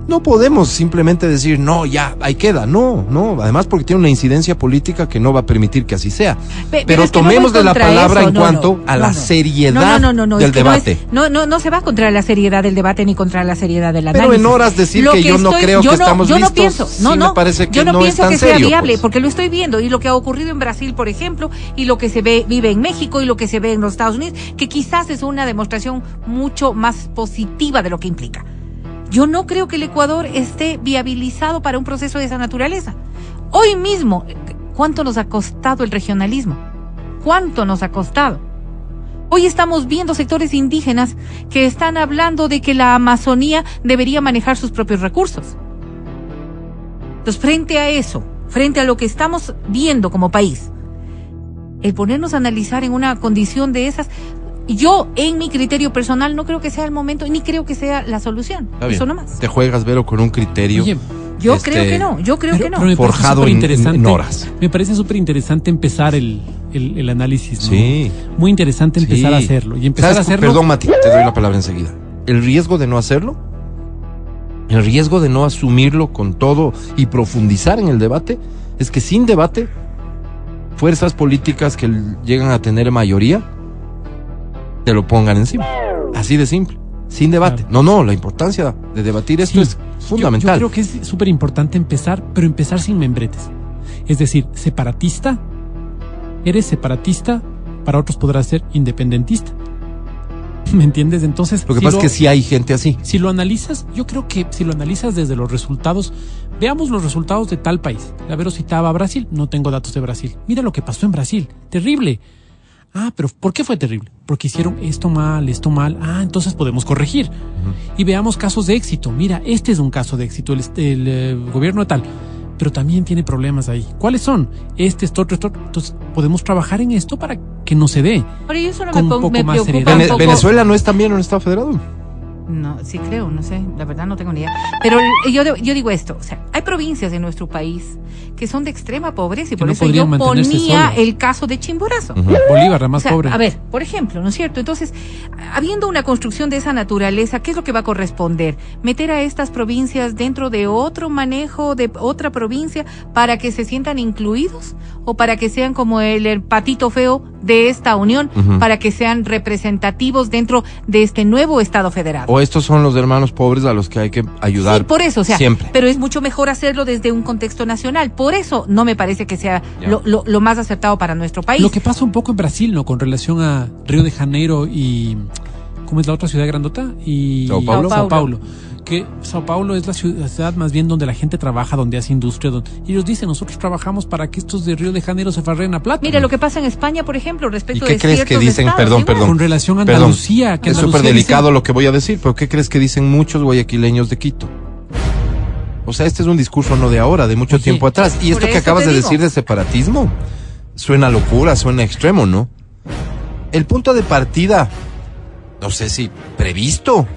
No podemos simplemente decir, no, ya, ahí queda. No, no. Además, porque tiene una incidencia política que no va a permitir que así sea. Pe- Pero, es que no tomemos de la palabra eso, en no, cuanto no, a la seriedad No, no, no, no, del es que no es- debate. No, no, no se va contra la seriedad del debate ni contra la seriedad del análisis. Pero en horas decir Lo que yo no creo yo que no- estamos yo listos, no pienso, no, sí no, me parece que yo no, no es pienso tan que sea serio, viable, pues. porque lo estoy viendo y lo que ha ocurrido en Brasil, por ejemplo, y lo que se ve vive en México y lo que se ve en los Estados Unidos, que quizás es una demostración mucho más positiva de lo que implica. Yo no creo que el Ecuador esté viabilizado para un proceso de esa naturaleza. Hoy mismo, ¿cuánto nos ha costado el regionalismo? ¿Cuánto nos ha costado? Hoy estamos viendo sectores indígenas que están hablando de que la Amazonía debería manejar sus propios recursos. Entonces, frente a eso, frente a lo que estamos viendo como país, el ponernos a analizar en una condición de esas, yo, en mi criterio personal, no creo que sea el momento, ni creo que sea la solución. Eso nomás. Te juegas, Vero, con un criterio. Oye, Yo Este, creo que no, yo creo pero- que no. pero me parece Forjado en- superinteresante- en horas. Me parece súper interesante empezar el, el, el análisis. ¿no? Sí. Muy interesante empezar Sí. a hacerlo. Y empezar ¿Sabes? a hacerlo. Perdón, Mati, te doy la palabra enseguida. El riesgo de no hacerlo, el riesgo de no asumirlo con todo y profundizar en el debate, es que sin debate, fuerzas políticas que llegan a tener mayoría, te lo pongan encima. Así de simple. Sin debate. No, no, la importancia de debatir esto Sí. es fundamental. Yo, creo que es súper importante empezar, pero empezar sin membretes. Es decir, separatista, eres separatista, para otros podrás ser independentista. ¿Me entiendes? Entonces, lo que si pasa es que sí hay gente así. Si lo analizas, yo creo que si lo analizas desde los resultados, veamos los resultados de tal país. La Vero citaba a Brasil, no tengo datos de Brasil. Mira lo que pasó en Brasil, terrible. Ah, pero ¿por qué fue terrible? Porque hicieron esto mal, esto mal. Ah, entonces podemos corregir. Y veamos casos de éxito. Mira, este es un caso de éxito, el, el, eh, gobierno tal. Pero también tiene problemas ahí. ¿Cuáles son? Este, esto, otro, esto. Entonces, podemos trabajar en esto para que no se dé. Pero yo solo con me, un pongo- poco me más preocupa seriedad. un Vene- poco- Venezuela no es también un Estado federado. No, sí creo, no sé, la verdad no tengo ni idea. Pero yo, yo digo esto, o sea, hay provincias en nuestro país que son de extrema pobreza y por no eso yo ponía el caso de Chimborazo. Bolívar, la O más sea, pobre. a ver, por ejemplo, ¿no es cierto? Entonces, habiendo una construcción de esa naturaleza, ¿qué es lo que va a corresponder? Meter a estas provincias dentro de otro manejo de otra provincia para que se sientan incluidos o para que sean como el, el patito feo de esta unión, para que sean representativos dentro de este nuevo Estado federal. O estos son los hermanos pobres a los que hay que ayudar. Sí, por eso, o sea, siempre. pero es mucho mejor hacerlo desde un contexto nacional. Por eso no me parece que sea lo, lo- lo más acertado para nuestro país. Lo que pasa un poco en Brasil, ¿no? Con relación a Río de Janeiro y ¿cómo es la otra ciudad grandota? Y Sao Paulo. Sao Paulo. Que Sao Paulo es la ciudad, más bien donde la gente trabaja, donde hace industria. Donde, y ellos dicen, nosotros trabajamos para que estos de Río de Janeiro se farren a plata. Mira lo que pasa en España, por ejemplo, ¿Y respecto qué de crees que dicen? estados, Perdón, perdón. Con relación a Perdón. Andalucía, que es súper delicado dice- lo que voy a decir, pero ¿qué crees que dicen muchos guayaquileños de Quito? O sea, este es un discurso no de ahora, de mucho Oye, tiempo atrás. Y esto que acabas de decir de separatismo, suena locura, suena extremo, ¿no? El punto de partida, no sé si previsto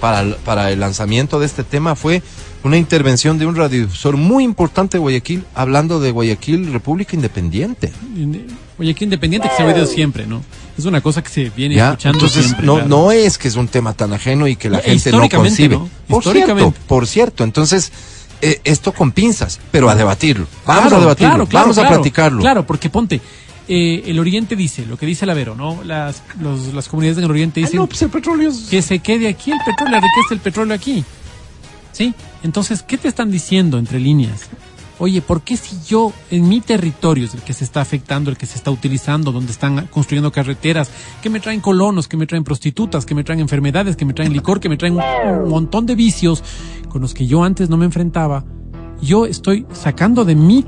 para, el- para el lanzamiento de este tema fue una intervención de un radiodifusor muy importante de Guayaquil, hablando de Guayaquil República Independiente. Que independiente que se ha oído siempre, ¿no? Es una cosa que se viene ¿Ya? escuchando Entonces, siempre. no, claro. no es que es un tema tan ajeno y que la No, gente no concibe. ¿no? Por cierto, Históricamente. por cierto. Entonces, eh, esto con pinzas, pero a debatirlo. Vamos Claro, a debatirlo, claro, vamos a platicarlo. Claro, porque ponte, eh, el Oriente dice, lo que dice el Avero, ¿no? Las, los- las comunidades del Oriente Ah, dicen no, pues el petróleo es- que se quede aquí el petróleo, la riqueza del petróleo aquí. ¿Sí? Entonces, ¿qué te están diciendo entre líneas? Oye, ¿por qué si yo en mi territorio es el que se está afectando, el que se está utilizando, donde están construyendo carreteras, que me traen colonos, que me traen prostitutas, que me traen enfermedades, que me traen licor, que me traen un, un montón de vicios con los que yo antes no me enfrentaba? Yo estoy sacando de mi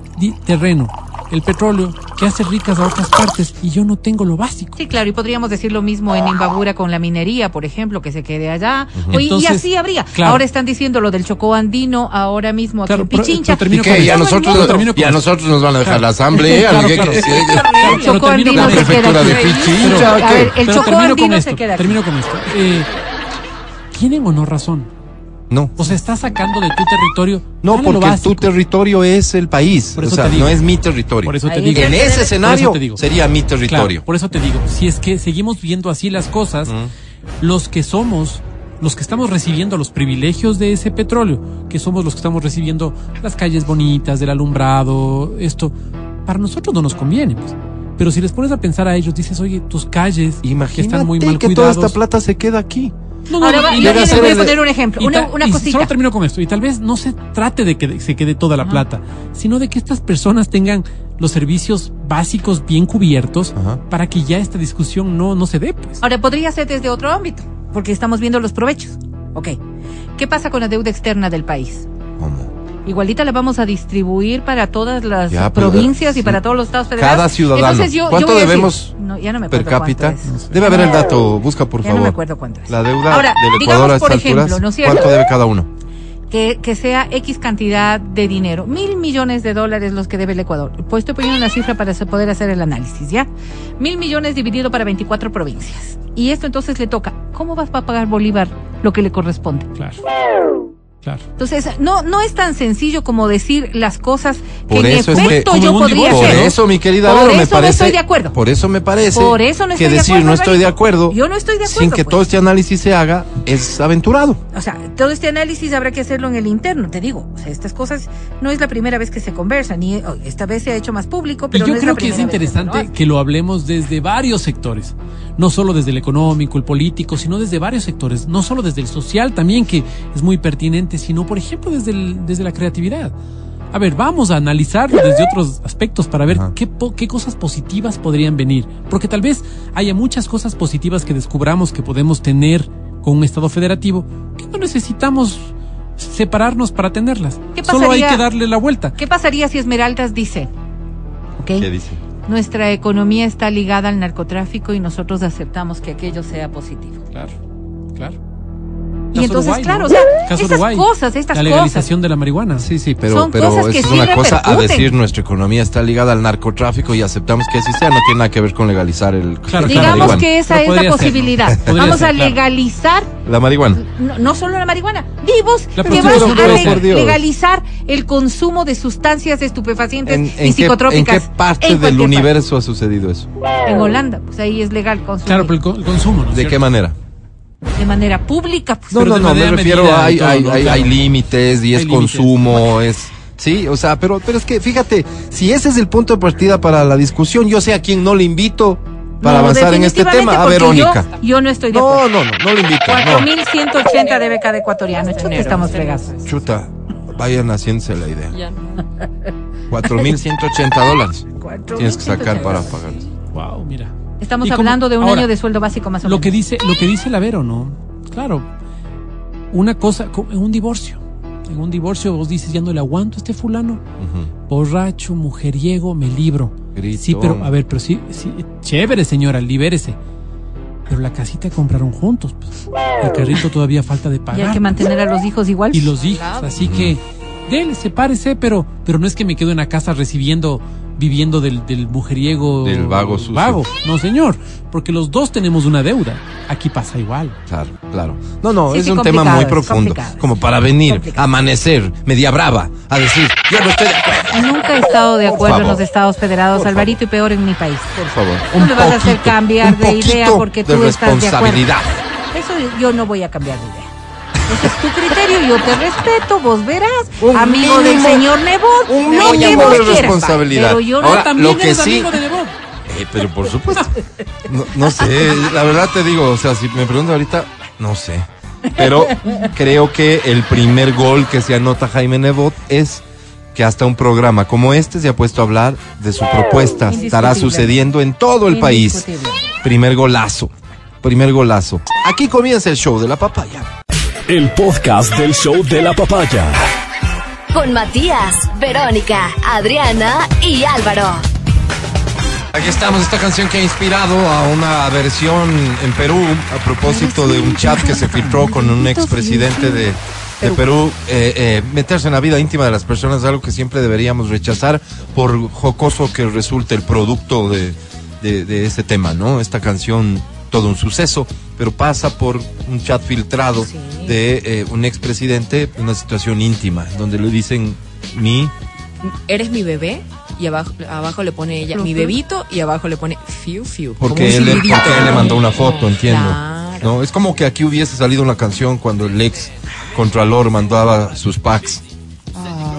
terreno el petróleo que hace ricas a otras partes y yo no tengo lo básico. Sí, claro, y podríamos decir lo mismo en Imbabura con la minería, por ejemplo, que se quede allá. Entonces, y así habría. claro. Ahora están diciendo lo del Chocó andino, ahora mismo aquí Claro, en pero- Pichincha. pero termino ¿Y qué? con ¿Y a nosotros, Pero termino y a nosotros nos van a dejar Claro. la asamblea? Claro, ¿Qué- claro. qué- El Pero Chocó termino andino con se queda Prefectura de aquí. Pichincha, A ¿qué? ver, el Pero Chocó termino con andino esto, se queda aquí. termino con esto. Eh, ¿Tienen o no razón? No. O sea, estás sacando de tu territorio. No, porque tu territorio es el país. Por o eso sea, te digo. no es mi territorio. Por eso te digo. en ese escenario te digo. sería mi Claro, territorio. por eso te digo, si es que seguimos viendo así las cosas, los que somos, los que estamos recibiendo los privilegios de ese petróleo, que somos los que estamos recibiendo las calles bonitas, del alumbrado, esto, para nosotros no nos conviene. pues. Pero si les pones a pensar a ellos, dices, oye, tus calles que Imagínate están muy mal que toda esta plata se queda aquí. No, Ahora va- y yo les voy a poner un ejemplo, una, ta- una cosita. Solo termino con esto. Y tal vez no se trate de que se quede toda la plata, sino de que estas personas tengan los servicios básicos bien cubiertos Ajá. para que ya esta discusión no, no se dé, pues. Ahora podría ser desde otro ámbito, porque estamos viendo los provechos. Ok. ¿Qué pasa con la deuda externa del país? ¿Cómo? Igualita la vamos a distribuir para todas las Ya, pero, provincias y para todos los estados federales. Cada ciudadano. Entonces yo, yo ¿Cuánto voy a decir- debemos no, ya no me per cápita? es. Debe haber el dato, busca por Ya favor. no me acuerdo cuánto es. La deuda Ahora, del digamos, Ecuador a por ejemplo, alturas, ¿no es cierto? ¿cuánto debe cada uno? que, que sea X cantidad de dinero, mil millones de dólares los que debe el Ecuador. Pues estoy poniendo una cifra para poder hacer el análisis, ¿ya? Mil millones dividido para 24 provincias. Y esto entonces le toca, ¿cómo vas a pagar Bolívar lo que le corresponde? Claro. Claro. Entonces, no, no es tan sencillo como decir las cosas que Por en eso es que- efecto yo podría divorcio, Por hacer. ¿no? eso, mi querida Por Vero, me eso no parece. estoy de acuerdo. Por eso me parece. Por eso no estoy que de decir acuerdo, no estoy de acuerdo. Yo no estoy de Sin acuerdo, que pues. todo este análisis se haga es aventurado. O sea, todo este análisis habrá que hacerlo en el interno, te digo. O sea, estas cosas no es la primera vez que se conversan, y oh, esta vez se ha hecho más público, Y pero yo no es creo la que es interesante que lo hablemos desde varios sectores. No solo desde el económico, el político, sino desde varios sectores. No solo desde el social también, que es muy pertinente, sino, por ejemplo, desde, el- desde la creatividad. A ver, vamos a analizarlo desde otros aspectos para ver qué, po- qué cosas positivas podrían venir. Porque tal vez haya muchas cosas positivas que descubramos que podemos tener con un Estado federativo que no necesitamos separarnos para tenerlas. ¿Qué Solo hay pasaría- que darle la vuelta. ¿Qué pasaría si Esmeraldas dice, ok, dice? nuestra economía está ligada al narcotráfico y nosotros aceptamos que aquello sea positivo? Claro, claro. Y entonces, Uruguay, claro, ¿no? o sea, Caso estas Uruguay. cosas, estas La legalización de la marihuana. Sí, sí, pero, Son pero cosas que eso es sí una cosa a decir nuestra economía está ligada al narcotráfico y aceptamos que así sea, no tiene nada que ver con legalizar el Claro, la Digamos marihuana. que esa Pero es la ser, ¿no? posibilidad. Podría Vamos ser, a claro. legalizar la marihuana. no, no solo la marihuana, vivos La que van a leg- legalizar el consumo de sustancias estupefacientes ¿En, y en qué, en psicotrópicas. qué parte en del universo ha sucedido eso? parte. En Holanda, pues ahí es legal consumir Claro, pero el, co- el consumo, ¿no? ¿De qué manera? De manera pública. Pues. No, Pero no, de no, me refiero a hay, hay, ¿no? hay, Claro. hay límites y es límites. consumo, es... Sí, o sea, pero, pero es que fíjate, si ese es el punto de partida para la discusión, yo sé a quién no le invito para No, avanzar en este tema, a Verónica. Yo, yo no estoy de No, acuerdo. no, no, no le invito. no. 4.180 debe cada ecuatoriano. Chuta, estamos fregados. Chuta, vayan haciéndose la idea. Ya. 4.180 dólares tienes que sacar 4.180. para pagar. Wow, mira. Estamos hablando de un ahora, año de sueldo básico más o Lo menos. que dice, lo que dice Lavero, ¿no? Claro. Una cosa, co- en un divorcio. En un divorcio vos dices, ya no le aguanto a este fulano. Borracho, mujeriego, me libro. Gritón. Sí, pero, a ver, pero sí, sí, chévere, señora, libérese. Pero la casita compraron juntos. pues. El carrito todavía falta de Y hay pagar. que mantener a los hijos igual. y los hijos. Así que, dele, sepárese, pero, pero no es que me quedo en la casa recibiendo, viviendo del, del mujeriego. Del vago sucio. Vago. No, señor. Porque los dos tenemos una deuda. Aquí pasa igual. Claro, claro. No, no, Sí, es sí, un tema muy profundo. Como para venir, Complicado. amanecer, media brava, a decir, yo no estoy de acuerdo. Nunca he estado de acuerdo en los Estados Federados, Por Alvarito, y peor en mi país. Por favor. No me vas a hacer cambiar un de idea porque de tú estás de acuerdo. responsabilidad. Eso yo no voy a cambiar de idea. Ese es tu criterio, yo te respeto, vos verás. Un Amigo del mínimo- señor Nebot, un lo que vos de quieras, responsabilidad. Pero yo Ahora, También lo que eres sí- amigo de Nebot. Eh, pero por supuesto. No, no sé, la verdad te digo, o sea, si me pregunto ahorita, no sé. Pero creo que el primer gol que se anota Jaime Nebot es que hasta un programa como este se ha puesto a hablar de su propuesta. Estará sucediendo en todo el país. Primer golazo. Primer golazo. Aquí comienza el show de la papaya. El podcast del show de la papaya. Con Matías, Verónica, Adriana y Álvaro. Aquí estamos, esta canción que ha inspirado a una versión en Perú a propósito de un chat que se filtró con un expresidente de, de Perú. Eh, eh, meterse en la vida íntima de las personas es algo que siempre deberíamos rechazar por jocoso que resulte el producto de, de, de ese tema, ¿no? Esta canción, todo un suceso, pero pasa por un chat filtrado Sí. de eh, un expresidente, una situación íntima, donde le dicen mi Eres mi bebé y abajo, abajo le pone ella mi bebito y abajo le pone fiu fiu. Porque él, porque él le mandó una foto, entiendo. Claro. No, es como que aquí hubiese salido una canción cuando el ex Contralor mandaba sus packs.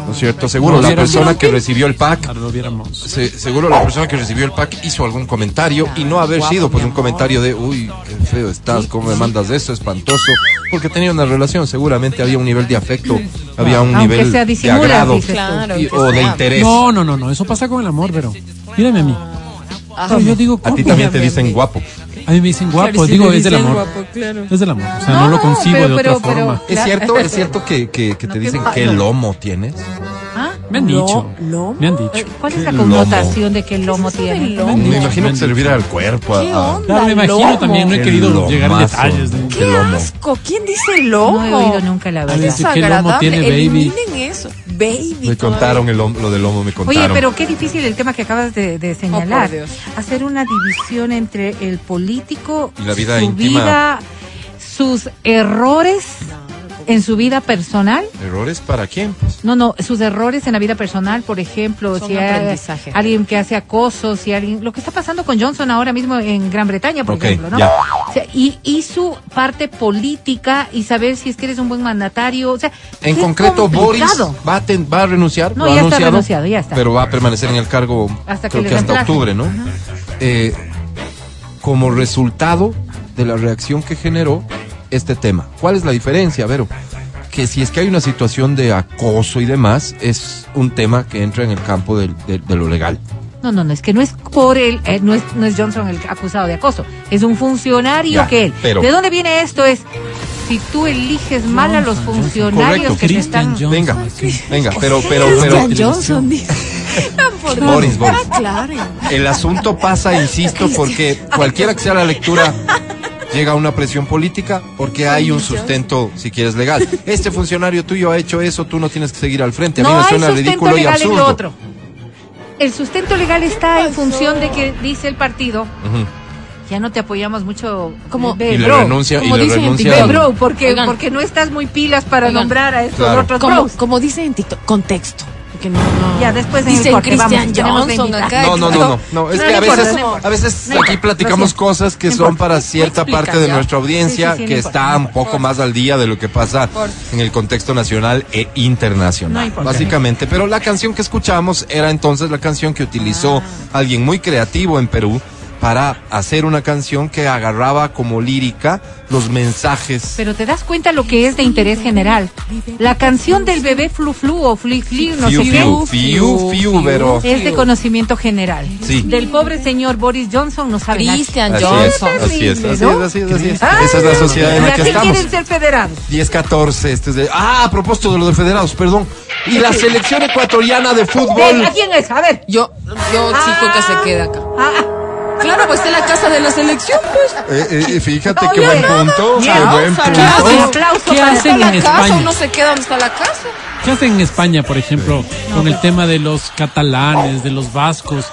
¿No es cierto? Seguro No la persona que recibió el pack, Ahora lo viéramos. se- seguro la persona que recibió el pack hizo algún comentario y no haber sido pues un comentario de, uy, qué feo estás, cómo me mandas eso, espantoso. Porque tenía una relación, seguramente había un nivel de afecto, había un Aunque nivel sea de agrado. Claro, y- o de interés. No, no, no, no. Eso pasa con el amor, pero. Mírame a mí. Ah, Pero yo digo, A ti también te dicen guapo. A mí me dicen guapo. Claro, digo, es del amor. guapo, claro. Es del amor. O sea, no, lo concibo pero- de pero- otra pero- forma. ¿Es Claro. cierto, es cierto que, que, que No, te dicen ah, qué no. lomo tienes? Me han dicho. ¿Lomo? Me han dicho. ¿Cuál es la connotación de que el lomo ¿Qué es eso tiene? del lomo? Me imagino que servirá al cuerpo. a- ¿Qué a- onda? Claro, me imagino lomo? también. No he Qué querido llegar en lomazo. detalles. de- Qué ¡Qué lomo. asco! ¿Quién dice lomo? No he oído nunca la A verdad. ver, Es ¿qué lomo tiene, baby? Eliminen eso. Baby. Me contaron el lom- lo del lomo, me contaron. Oye, pero qué difícil el tema que acabas de, de señalar. Oh, por Dios. Hacer una división entre el político, Y la vida su íntima. vida, sus errores en su vida personal. ¿Errores para quién? Pues? No, no, sus errores en la vida personal, por ejemplo, Son si hay alguien que hace acoso, si alguien, lo que está pasando con Johnson ahora mismo en Gran Bretaña, por ejemplo, ¿no? ya. O sea, y, y su parte política y saber si es que eres un buen mandatario, o sea, En concreto, Boris va a, ten- va a renunciar. No, lo ha ya está anunciado, renunciado, ya está. Pero va a permanecer en el cargo Hasta creo que octubre, ¿no? Eh, como resultado de la reacción que generó este tema. ¿Cuál es la diferencia, Vero? Que si es que hay una situación de acoso y demás, es un tema que entra en el campo de, de lo legal. No, no, no, es que no es por él, eh, no, es, no es Johnson el acusado de acoso, es un funcionario Ya, que él. pero- ¿De dónde viene esto? Es si tú eliges mal a los funcionarios Correcto, que te están... Johnson. Venga, venga, pero, pero, pero, Johnson Dios. Boris, Boris. Claro. El asunto pasa, insisto, porque cualquiera que sea la lectura llega una presión política porque hay un sustento, si quieres, legal. Este funcionario tuyo ha hecho eso, tú no tienes que seguir al frente. A mí No me hay suena sustento ridículo y legal en lo absurdo. otro. El sustento legal está en función de que dice el partido, ya no te apoyamos mucho Como- ve, Y le bro, renuncia, y como le dicen en renuncia. bro, porque, Oigan. porque no estás muy pilas para Oigan. nombrar a estos Claro. otros Como, bros. como dicen en TikTok, contexto. Porque no, no. Ya, después Dicen corte, Christian Johnson acá. No, no, no, no, no, es No, que a veces, a aquí platicamos cosas que son para cierta parte de nuestra audiencia Sí, sí, sí, que está un poco más al día de lo que pasa en el contexto nacional e internacional, básicamente. Pero la canción que escuchamos era entonces la canción que utilizó alguien muy creativo en Perú para hacer una canción que agarraba como lírica los mensajes. Pero te das cuenta lo que es de interés general. La canción del bebé flu flu o fli fli, no Fiu, sé qué, fiu, fiu, fiu, pero- es de conocimiento general. Sí. Del pobre señor Boris Johnson no sabe. Christian Así es, Johnson. así es, así es, así es, así es. Ay, Esa es la sociedad en ¿y la que estamos. quieren ser federados? 10-14, este es de... Ah, a propósito de lo de federados, perdón. Y la selección ecuatoriana de ¿De- fútbol. ¿A quién es? A ver. Yo, yo exijo que se quede acá. Ah, Claro, pues en la casa de la selección, pues. Eh, eh, fíjate Oye, qué buen punto, qué buen Oscar, punto. hacen? ¿Qué para hacen en casa, España? uno se queda donde está la casa. ¿Qué hacen en España, por ejemplo, con el tema de los catalanes, de los vascos?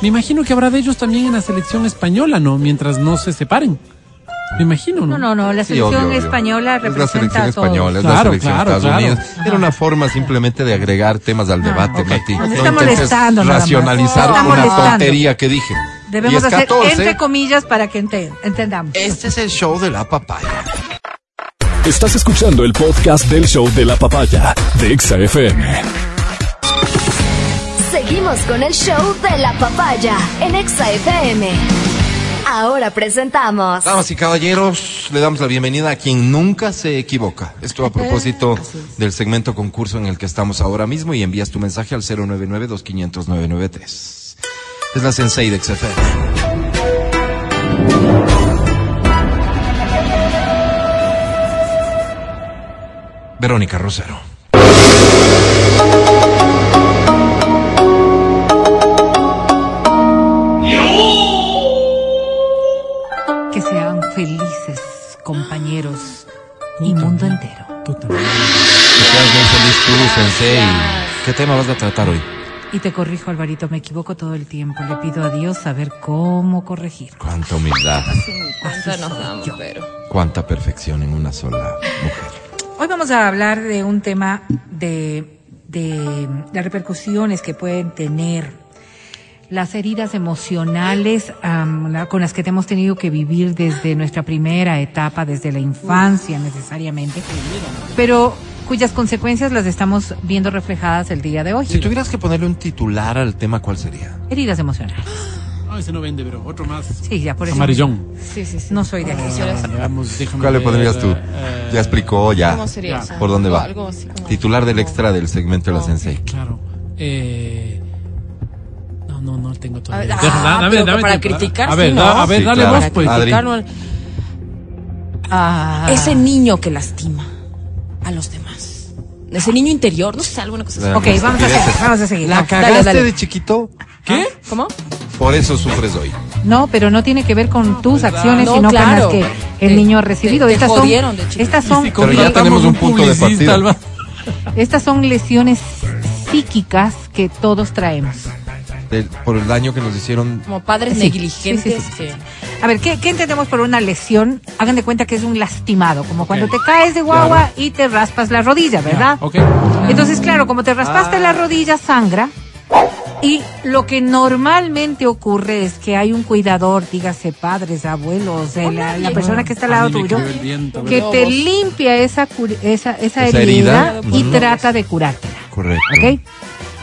Me imagino que habrá de ellos también en la selección española, ¿no? Mientras no se separen. Me imagino, ¿no? No, no, no, la Sí, selección obvio, obvio. española Es la representa selección a todos. española, es Claro, la selección claro, de Estados claro. Unidos. Era una forma simplemente de agregar temas al debate, ok. Mati. Nos No está molestando nada más. racionalizar Está una molestando. tontería que dije. Debemos 10, hacer 14. entre comillas para que ente- entendamos. Este es el show de la papaya. Estás escuchando el podcast del show de la papaya de Exa FM. Seguimos con el show de la papaya en Exa FM. Ahora presentamos Damas y caballeros, le damos la bienvenida a quien nunca se equivoca. Esto a propósito del segmento concurso en el que estamos ahora mismo y envías tu mensaje al 099-2500-993. Es la Sensei de XFM. Verónica Rosero. Que sean felices, compañeros y mundo entero. Tú también. Que seas muy feliz tú, Sensei. ¿Qué tema vas a tratar hoy? Y te corrijo, Alvarito, me equivoco todo el tiempo. Le pido a Dios saber cómo corregir. Cuánta humildad, Cuánta nos damos, pero. cuánta perfección en una sola mujer. Hoy vamos a hablar de un tema de, de las repercusiones que pueden tener las heridas emocionales am, la- con las que hemos tenido que vivir desde nuestra primera etapa, desde la infancia necesariamente, pero cuyas consecuencias las estamos viendo reflejadas el día de hoy. Si tuvieras que ponerle un titular al tema, ¿cuál sería? Heridas emocionales. No, ese no vende, pero otro más. Sí, ya por eso. Amarillón. Sí, sí, sí. No soy de aquí. Déjame ¿Cuál le pondrías tú? eh, Ya explicó, ya. ¿Cómo sería Ya. eso? ¿Por dónde va? Algo así como- Titular del extra del segmento de la Sensei. Claro. Eh, no, no, no tengo A todavía. ver, Deja- ah, da- dame- dame para tiempo. criticar, A ver, sí, da- ¿no? a ver, Sí, dale claro. vos, pues. Adri. Criticarlo. Ah. Ese niño que lastima a los demás. Ese niño interior, no sé, alguna cosa así. Ok, vamos a seguir, vamos a seguir. ¿La cagaste dale, dale. de chiquito? ¿Qué? ¿Cómo? Por eso sufres hoy. No, pero no tiene que ver con tus acciones, No, sino claro. con las que el Te- niño ha recibido. te- te estas son, de estas son, Y si Pero ya tenemos un punto de partida. Alba. estas son lesiones psíquicas que todos traemos. Por el daño que nos hicieron. Como padres Sí, negligentes. sí, sí, A ver, ¿qué, qué entendemos por una lesión? Hagan de cuenta que es un lastimado, como cuando te caes de guagua y te raspas la rodilla, ¿verdad? Ok. Entonces, claro, como te raspaste Ah. la rodilla, sangra. Y lo que normalmente ocurre es que hay un cuidador, dígase padres, abuelos, eh, la, la persona que está al lado tuyo, que te limpia esa, esa, esa, Esa herida, herida. y trata de curártela. Correcto. ¿Ok?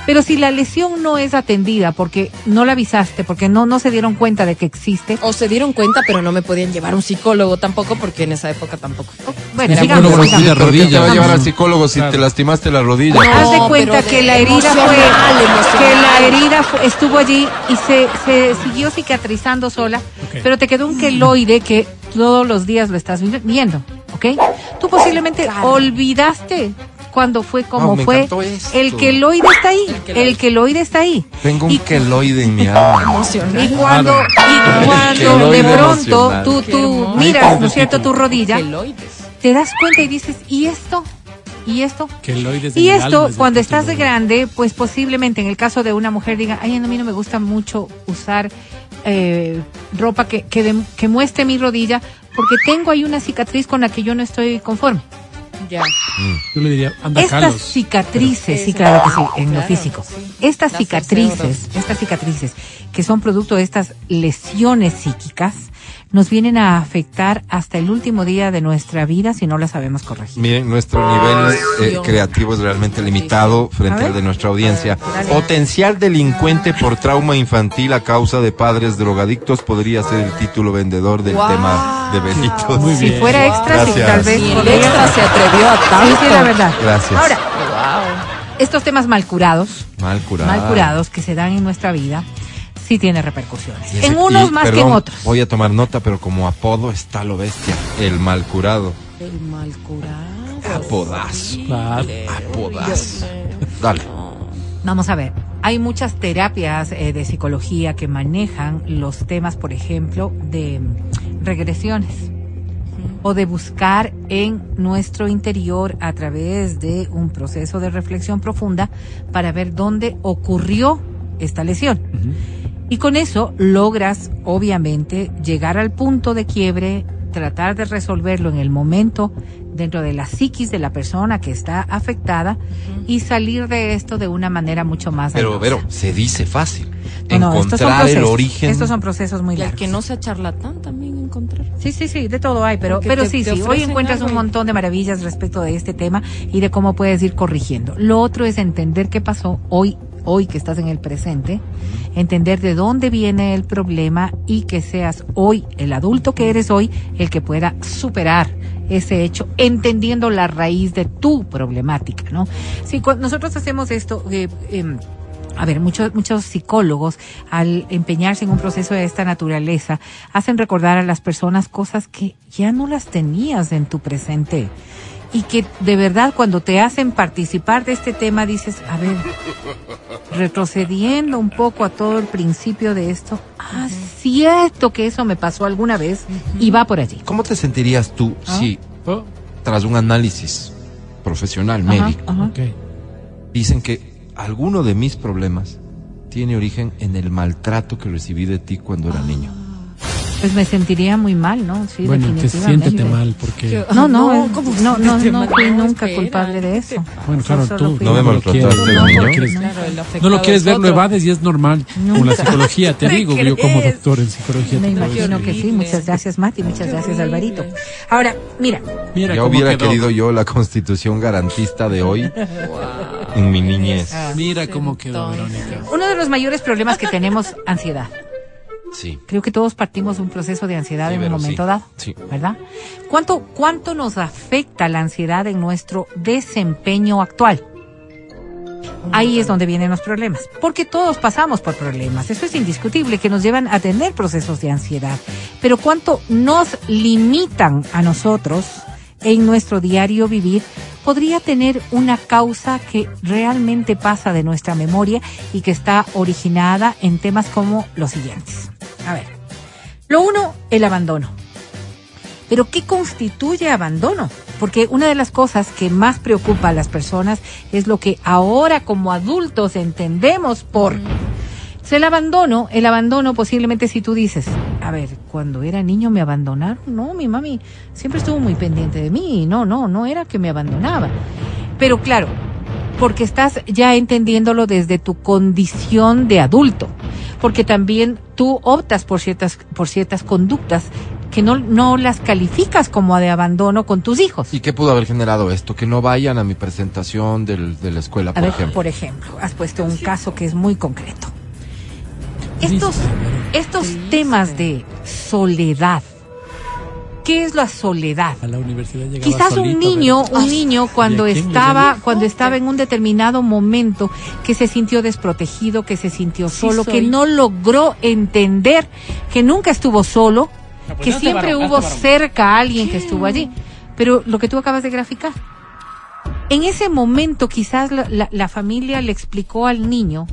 Pero si la lesión no es atendida porque no la avisaste, porque no, no se dieron cuenta de que existe, O se dieron cuenta, pero no me podían llevar a un psicólogo tampoco, porque en esa época tampoco. bueno, digamos, cuida ¿Pero quién te va a llevar ¿no? al psicólogo si Claro. te lastimaste la rodilla? No, haz de cuenta de que la herida fue, que la herida fue- estuvo allí y se, se siguió cicatrizando sola, pero te quedó un queloide que todos los días lo estás vi- viendo, ¿ok? Tú posiblemente Claro. olvidaste cuando fue como Wow, me fue. El queloide está ahí, el queloide está ahí. Tengo un Y- queloide en mi alma. Y cuando, y cuando de pronto emocional. tú, tú miras, ¿no es cierto?, tu rodilla, Queloides. te das cuenta y dices, ¿y esto? ¿Y esto? Y esto, es cuando estás de grande, pues posiblemente en el caso de una mujer diga, ay, a mí no me gusta mucho usar eh, ropa que, que, dem- que muestre mi rodilla porque tengo ahí una cicatriz con la que yo no estoy conforme. Ya. Yo le diría, anda Estas cicatrices, sí, claro que sí, en lo físico. sí. Estas Las cicatrices, estas cicatrices que son producto de estas lesiones psíquicas, nos vienen a afectar hasta el último día de nuestra vida si no las sabemos corregir. Miren, nuestro nivel eh, creativo es realmente limitado frente al de nuestra audiencia. Potencial delincuente por trauma infantil a causa de padres drogadictos podría ser el título vendedor del Wow. tema de Benito. Muy Si fuera extra, sí, Gracias. tal vez. El podría- extra se atrevió a Sí, tanto. sí, la verdad. Gracias. Ahora, estos temas mal curados, Mal curado. mal curados que se dan en nuestra vida, sí tiene repercusiones. Ese- En unos y, más que en otros. Voy a tomar nota, pero como apodo está lo bestia. El mal curado. El mal curado. Apodazo. Apodazo. Dale. Vamos a ver, hay muchas terapias eh, de psicología que manejan los temas, por ejemplo, de mm, regresiones o de buscar en nuestro interior a través de un proceso de reflexión profunda para ver dónde ocurrió esta lesión. Y con eso logras, obviamente, llegar al punto de quiebre, tratar de resolverlo en el momento dentro de la psiquis de la persona que está afectada y salir de esto de una manera mucho más Pero, pero, se dice fácil. No, no, estos son Encontrar el procesos. origen. Estos son procesos muy Y largos. que no sea charlatán también encontrar. Sí, sí, sí, de todo hay, pero, Porque pero te- sí, te sí, hoy encuentras un y- montón de maravillas respecto de este tema y de cómo puedes ir corrigiendo. Lo otro es entender qué pasó hoy, hoy que estás en el presente, entender de dónde viene el problema y que seas hoy, el adulto que eres hoy, el que pueda superar ese hecho, entendiendo la raíz de tu problemática, ¿no? Cuando nosotros hacemos esto, eh, em, a ver, muchos, muchos psicólogos, al empeñarse en un proceso de esta naturaleza, hacen recordar a las personas cosas que ya no las tenías en tu presente. Y que de verdad cuando te hacen participar de este tema dices, a ver, retrocediendo un poco a todo el principio de esto, ah, cierto que eso me pasó alguna vez y va por allí. ¿Cómo te sentirías tú Ah. si, Oh, tras un análisis profesional, Ajá, médico, ajá. dicen que alguno de mis problemas tiene origen en el maltrato que recibí de ti cuando era niño? Pues me sentiría muy mal, ¿no? Sí, Bueno, definitivamente. siéntete mal porque... No, no, No, ¿cómo no, no, no fui No, nunca espera, culpable de eso. Bueno, claro, tú No me lo quieres, no, quieres- Claro, no lo quieres es ver, lo otro. evades y es normal. Con la psicología, te digo, yo como doctor en psicología. Me imagino decir. que sí. Muchas gracias, Mati. Muchas gracias, Alvarito. Ahora, mira, Mira Ya hubiera quedó. querido yo la constitución garantista de hoy en mi niñez. Mira cómo quedó, Verónica. uno de los mayores problemas que tenemos, ansiedad. Sí. Creo que todos partimos de un proceso de ansiedad Sí, en un momento sí. dado, Sí. ¿verdad? ¿Cuánto, ¿Cuánto nos afecta la ansiedad en nuestro desempeño actual? Ahí es donde vienen los problemas, porque todos pasamos por problemas, eso es indiscutible, que nos llevan a tener procesos de ansiedad, pero cuánto nos limitan a nosotros en nuestro diario vivir podría tener una causa que realmente pasa de nuestra memoria y que está originada en temas como los siguientes. A ver, lo uno, el abandono. Pero ¿qué constituye abandono? Porque una de las cosas que más preocupa a las personas es lo que ahora como adultos entendemos por es el abandono. El abandono posiblemente si tú dices, a ver, cuando era niño me abandonaron. No, mi mami siempre estuvo muy pendiente de mí. No, no, no era que me abandonaba. Pero claro, porque estás ya entendiéndolo desde tu condición de adulto, porque también tú optas por ciertas, por ciertas conductas que no, no las calificas como de abandono con tus hijos. ¿Y qué pudo haber generado esto? Que no vayan a mi presentación del- de la escuela, A por ver, ejemplo. por ejemplo, has puesto un caso que es muy concreto. Estos, estos temas de soledad. ¿Qué es la soledad? A la universidad llegaba Quizás un niño, un niño cuando ¿Y a quién le estaba, cuando estaba en un determinado momento que se sintió desprotegido, que se sintió Sí solo, que no logró entender que nunca estuvo solo, pues que siempre varón, hubo cerca a alguien que estuvo allí. Pero lo que tú acabas de graficar. En ese momento quizás la, la- la familia le explicó al niño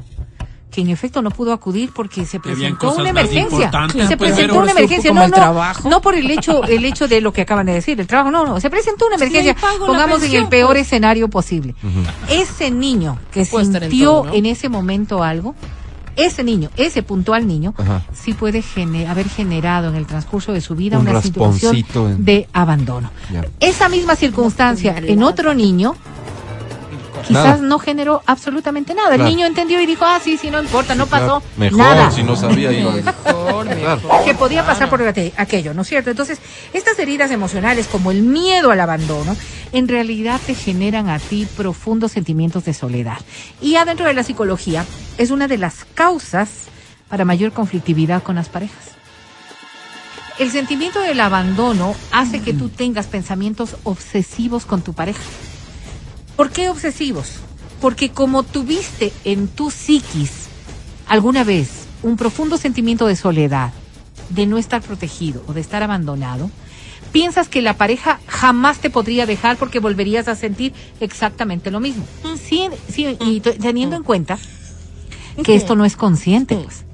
que en efecto no pudo acudir porque se presentó una emergencia. Se pues, presentó una emergencia, no, no, no por el hecho, el hecho de lo que acaban de decir, el trabajo, no, no, se presentó una emergencia, pongamos en el peor pues. escenario posible. Ese niño que Puede sintió todo, ¿no? en ese momento algo, ese niño, ese puntual niño, Ajá. sí puede haber generado en el transcurso de su vida Un una situación en- de abandono. Ya. Esa misma circunstancia en otro niño quizás Nada. no generó absolutamente nada. El niño entendió y dijo, ah, sí, sí, no importa, no pasó Mejor, nada. si no sabía, iba a- Claro. que podía pasar por aqu- aquello, ¿no es cierto? Entonces, estas heridas emocionales, como el miedo al abandono, en realidad te generan a ti profundos sentimientos de soledad. Y adentro de la psicología, es una de las causas para mayor conflictividad con las parejas. El sentimiento del abandono hace que tú tengas pensamientos obsesivos con tu pareja. ¿Por qué obsesivos? Porque como tuviste en tu psiquis alguna vez un profundo sentimiento de soledad, de no estar protegido o de estar abandonado, piensas que la pareja jamás te podría dejar porque volverías a sentir exactamente lo mismo. Sí, sí, y t- teniendo en cuenta que esto no es consciente, pues.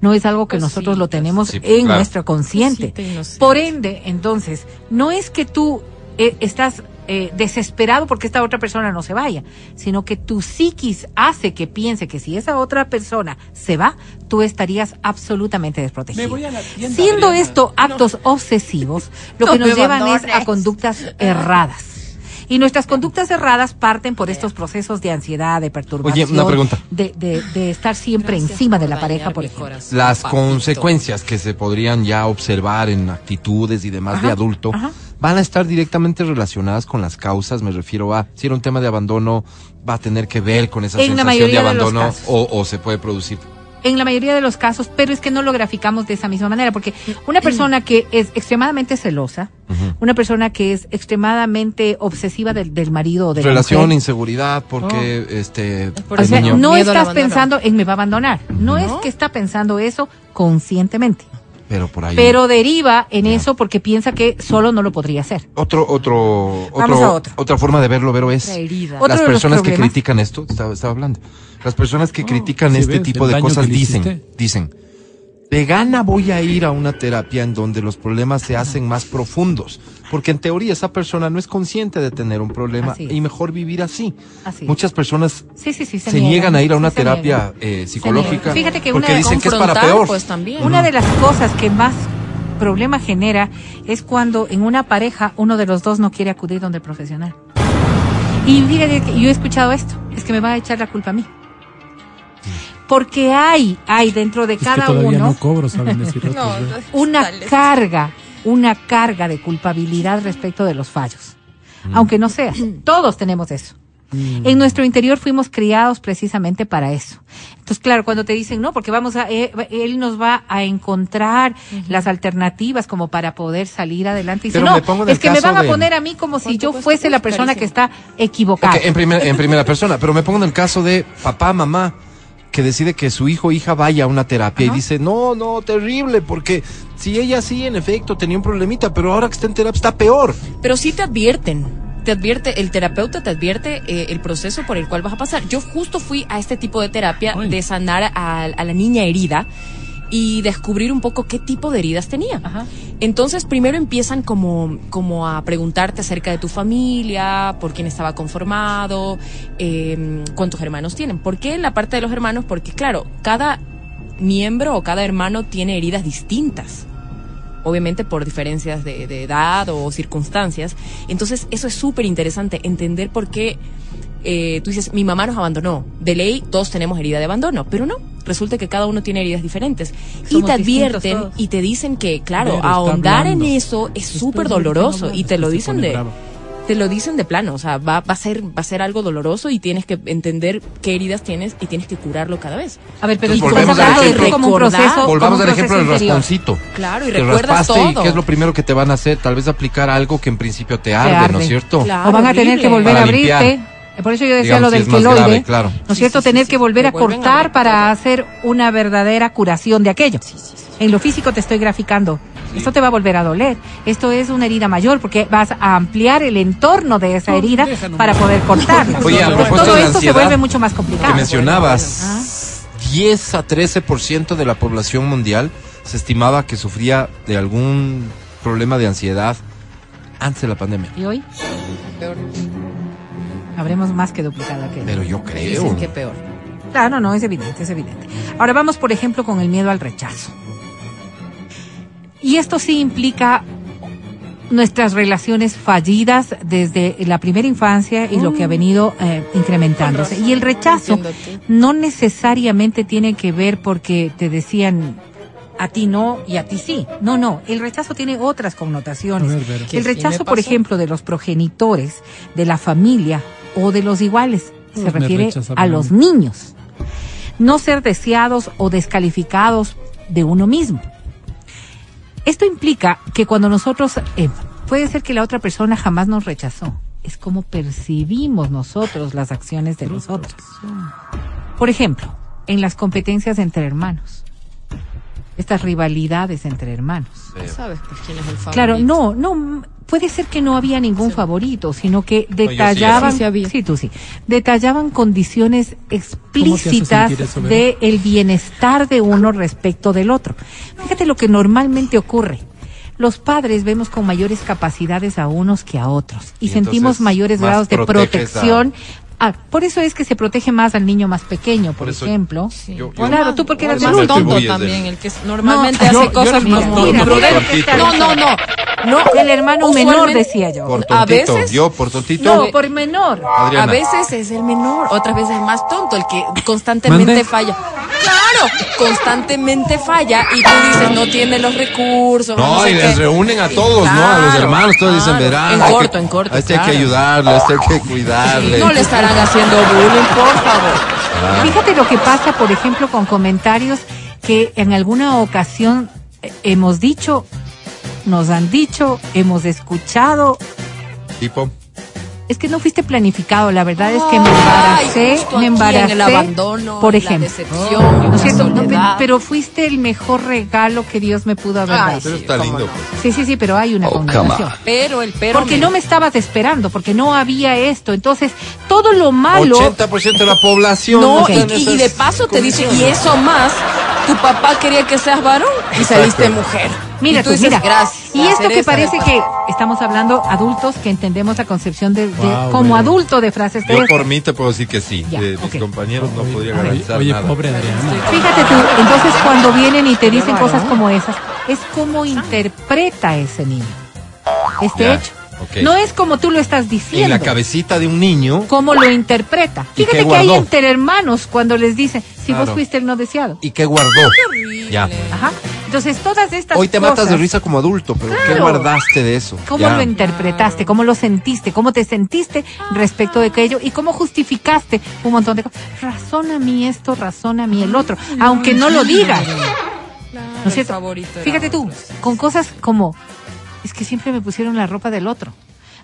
No es algo que nosotros lo tenemos Sí, en claro. nuestro consciente. Inocente. Por ende, entonces, no es que tú eh, estás eh, desesperado porque esta otra persona no se vaya, sino que tu psiquis hace que piense que si esa otra persona se va, tú estarías absolutamente desprotegido. Me voy a la tienda, Siendo Adriana. esto actos obsesivos, lo No que nos llevan es a conductas erradas. Y nuestras conductas erradas parten por estos procesos de ansiedad, de perturbación, una pregunta. De, de- de estar siempre Gracias encima de la pareja, por ejemplo. corazón, Las papito. consecuencias que se podrían ya observar en actitudes y demás de adulto ajá. van a estar directamente relacionadas con las causas. Me refiero a si era un tema de abandono, va a tener que ver con esa En sensación de abandono o, o se puede producir. En la mayoría de los casos, pero es que no lo graficamos de esa misma manera, porque una persona que es extremadamente celosa, una persona que es extremadamente obsesiva del, del marido o de la Relación, mujer, inseguridad, porque este por o sea, niño- no Miedo estás pensando en me va a abandonar, no es que está pensando eso conscientemente, pero por ahí. pero deriva en eso porque piensa que solo no lo podría hacer. Otro, otro, Vamos otro- a otro. otra forma de verlo, Vero, es La las personas que critican esto, estaba, estaba hablando, las personas que critican sí este ves, tipo el de cosas dicen, hiciste. dicen, de gana voy a ir a una terapia en donde los problemas se hacen más profundos, porque en teoría esa persona no es consciente de tener un problema y mejor vivir así. Muchas personas Sí, sí, sí. se, niegan, a ir a una terapia eh, psicológica Fíjate que porque una- dicen que es para peor. Pues también. Una de las cosas que más problema genera es cuando en una pareja uno de los dos no quiere acudir donde el profesional. Y fíjate que yo he escuchado esto, es que me va a echar la culpa a mí. Porque hay, hay dentro de Es que cada todavía uno no cobro, saben decir otros, una dale. carga, una carga de culpabilidad respecto de los fallos. Aunque no sea, todos tenemos eso. En nuestro interior fuimos criados precisamente para eso. Entonces, claro, cuando te dicen, no, porque vamos a, eh, él nos va a encontrar las alternativas como para poder salir adelante. Y dice, Pero no, es que me van a poner a mí como si ¿Cuánto yo fuese la persona que está equivocada. En, primer- en primera persona, pero me pongo en el caso de papá, mamá, que decide que su hijo o hija vaya a una terapia y dice, no, no, terrible, porque si ella sí, en efecto, tenía un problemita, pero ahora que está en terapia está peor. Pero sí te advierten. Te advierte, el terapeuta te advierte eh, el proceso por el cual vas a pasar. Yo justo fui a este tipo de terapia Ay. de sanar a, a la niña herida y descubrir un poco qué tipo de heridas tenía. Ajá. Entonces, primero empiezan como, como a preguntarte acerca de tu familia, por quién estaba conformado, eh, cuántos hermanos tienen. ¿Por qué en la parte de los hermanos? Porque, claro, cada miembro o cada hermano tiene heridas distintas obviamente por diferencias de, de edad o circunstancias. Entonces, eso es súper interesante, entender por qué eh, tú dices, mi mamá nos abandonó. De ley, todos tenemos herida de abandono, pero no. Resulta que cada uno tiene heridas diferentes. y te advierten y te dicen que, claro, Pero ahondar en eso es súper doloroso. Y te lo dicen de... bravo. Te lo dicen de plano, o sea, va, va a ser, va a ser algo doloroso y tienes que entender qué heridas tienes y tienes que curarlo cada vez. A ver, pero tú volvemos al ejemplo. como un Recordar. proceso, como Volvamos un al ejemplo del rasponcito. Claro, y Te recuerdas todo. y qué es lo primero que te van a hacer, tal vez aplicar algo que en principio te arde, ¿no arde. es cierto? Claro. o van a tener que volver a Para limpiar. Abrirte. Por eso yo decía Digamos, lo si del más queloide, grave, claro. ¿no es cierto? Sí, tener sí, que volver a cortar para hacer una verdadera curación de aquello. En lo físico te estoy graficando. Esto te va a volver a doler. Esto es una herida mayor porque vas a ampliar el entorno de esa herida para poder cortarla. Oye, a Entonces, propósito todo de esto se vuelve mucho más que complicado. mencionabas, 10 a 13% de la población mundial se estimaba que sufría de algún problema de ansiedad antes de la pandemia. ¿Y hoy? Habremos más que duplicado aquello. Pero yo creo. Dicen que peor. Claro, no, es evidente, es evidente. Ahora vamos, por ejemplo, con el miedo al rechazo. Y esto sí implica nuestras relaciones fallidas desde la primera infancia y lo que ha venido eh, incrementándose. Y el rechazo no necesariamente tiene que ver porque te decían a ti no y a ti sí. No, no, el rechazo tiene otras connotaciones. A ver, Vero. ¿Qué El rechazo, por ejemplo, de los progenitores, de la familia o de los iguales, se refiere a los niños. No ser deseados o descalificados de uno mismo. Esto implica que cuando nosotros, eh, puede ser que la otra persona jamás nos rechazó, es como percibimos nosotros las acciones de los otros. Por ejemplo, en las competencias entre hermanos, estas rivalidades entre hermanos. ¿Sabes quién es el favorito? Claro, no, no, puede ser que no había ningún favorito, sino que yo sí, detallaban, sí, sí había. sí, tú sí, detallaban condiciones explícitas Vero? de el bienestar de uno respecto del otro. Fíjate lo que normalmente ocurre. Los padres vemos con mayores capacidades a unos que a otros y, Y sentimos mayores grados de protección. Ah, por eso es que se protege más al niño más pequeño, por, Por eso ejemplo. Sí. Yo- O Claro, tú porque eres más tonto también, el que normalmente No, hace yo- cosas más no, no, no, no, el hermano menor decía yo. Por A tontito. veces- Yo, por tontito. No, por menor. Adriana. A veces es el menor, otras veces es más tonto, el que constantemente ¿Mande? falla. Claro, constantemente falla y tú dices no tiene los recursos. No, sé y qué. les reúnen a todos, ¿no? A los hermanos, todos dicen, verán. En corto, que- en corto. A este hay que ayudarle, a este hay que cuidarle. No le estarán haciendo bullying, por favor. Fíjate lo que pasa, por ejemplo, con comentarios que en alguna ocasión eh, hemos dicho, nos han dicho, hemos escuchado. Tipo, Es que no fuiste planificado, la verdad es que me Ay, embaracé, justo me embaracé. en el abandono, por la ejemplo. pero fuiste el mejor regalo que Dios me pudo haber Ay, dado. pero Sí, está lindo. no. pues. Sí, sí, sí, pero hay una connotación. Pero el pero Porque no me estabas esperando, porque no había esto. Entonces, todo lo malo. 80% de la población. No, y, de paso te dice, y eso más, tu papá quería que seas varón y saliste mujer. Mira y tú tú, dices, mira. gracias. Y esto que parece que estamos hablando adultos que entendemos la concepción de, de- Wow, como bueno. adulto de frases de Yo por mí te puedo decir que sí. Ya, De mis compañeros no podría Oye, garantizar oye, nada. pobre Adriana. Fíjate tú, entonces cuando vienen y te dicen cosas como esas, es como interpreta ese niño este Ya, hecho. No es como tú lo estás En diciendo. la cabecita de un niño. cómo lo interpreta. ¿Y Fíjate que hay entre hermanos cuando les dicen, si vos fuiste el no deseado. ¿Y qué guardó? Ya. Ajá. Entonces todas estas Hoy te matas de risa como adulto, pero ¿qué guardaste de eso? ¿Cómo Ya. lo interpretaste? ¿Cómo lo sentiste? ¿Cómo te sentiste respecto de aquello? ¿Y cómo justificaste un montón de cosas? Razona a mí esto, razona a mí el otro, aunque no lo digas. ¿No es cierto? favorito Fíjate tú, con cosas como, es que siempre me pusieron la ropa del otro.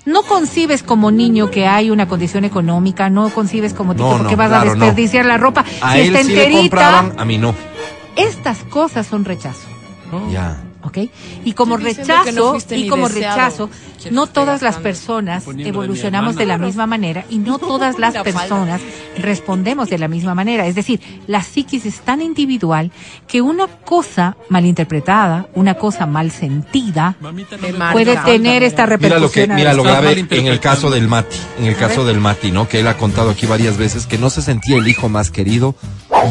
No concibes como niño que hay una condición económica, no concibes como tipo No, porque no, vas claro, a no. desperdiciar la ropa A si él está sí le enterita. compraban, a mí no. Estas cosas son rechazo. Ya. ¿Ok? Y como no rechazo, fuiste y como deseado. rechazo, Quiero no todas las personas evolucionamos de la misma manera y no todas las La falda. personas respondemos de la misma manera. Es decir, la psiquis es tan individual que una cosa malinterpretada, una cosa mal sentida, no puede Marca, tener esta Mira repercusión. lo que, mira lo grave en el caso del Mati, en el caso del Mati, ¿no? Que él ha contado aquí varias veces que no se sentía el hijo más querido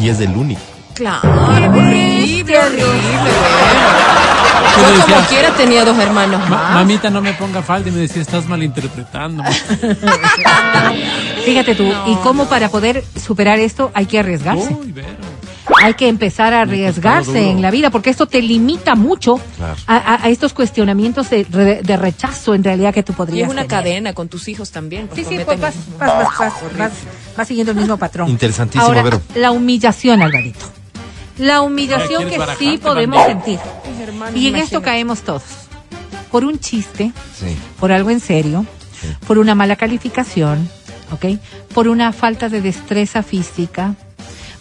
y es el único. Claro, horrible, horrible, Yo como decía, quiera tenía dos hermanos "Ma- más. mamita, no me ponga falda y me decía, estás malinterpretando. Fíjate tú, y cómo para poder superar esto hay que arriesgarse. Uy, hay que empezar a arriesgarse en la vida, porque esto te limita mucho Claro. a, a- a estos cuestionamientos de, re- de rechazo en realidad que tú Y podrías es una tener. cadena con tus hijos también. pues Sí, sí, pues vas, vas, vas, vas, vas- vas siguiendo el mismo patrón. Interesantísimo, Ahora, Vero. la humillación, Alvarito. La humillación ¿quieres que sí podemos sentir. Y en esto caemos todos. Por un chiste, Sí. por algo en serio, Sí. por una mala calificación, ¿ok? Por una falta de destreza física,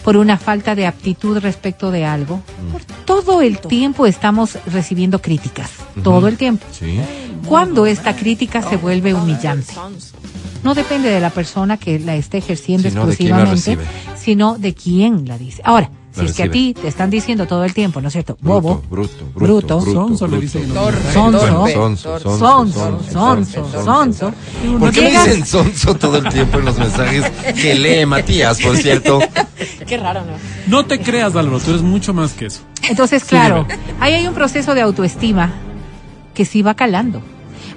por una falta de aptitud respecto de algo. Mm. Por todo el tiempo estamos recibiendo críticas, todo el tiempo. Sí. Cuando esta crítica se vuelve humillante, no depende de la persona que la esté ejerciendo Sino exclusivamente, sino de quién la dice. Ahora, si es que a ti te están diciendo todo el tiempo, ¿no es cierto? Bruto, Bobo, bruto, Bruto. bruto, Sonso Sonso. sonso, sonso. ¿Por qué me dicen sonso todo el tiempo en los mensajes que lee Matías, por cierto? Qué raro, ¿no? No te creas, Álvaro, tú eres mucho más que eso. Entonces, claro, ahí hay un proceso de autoestima que sí va calando.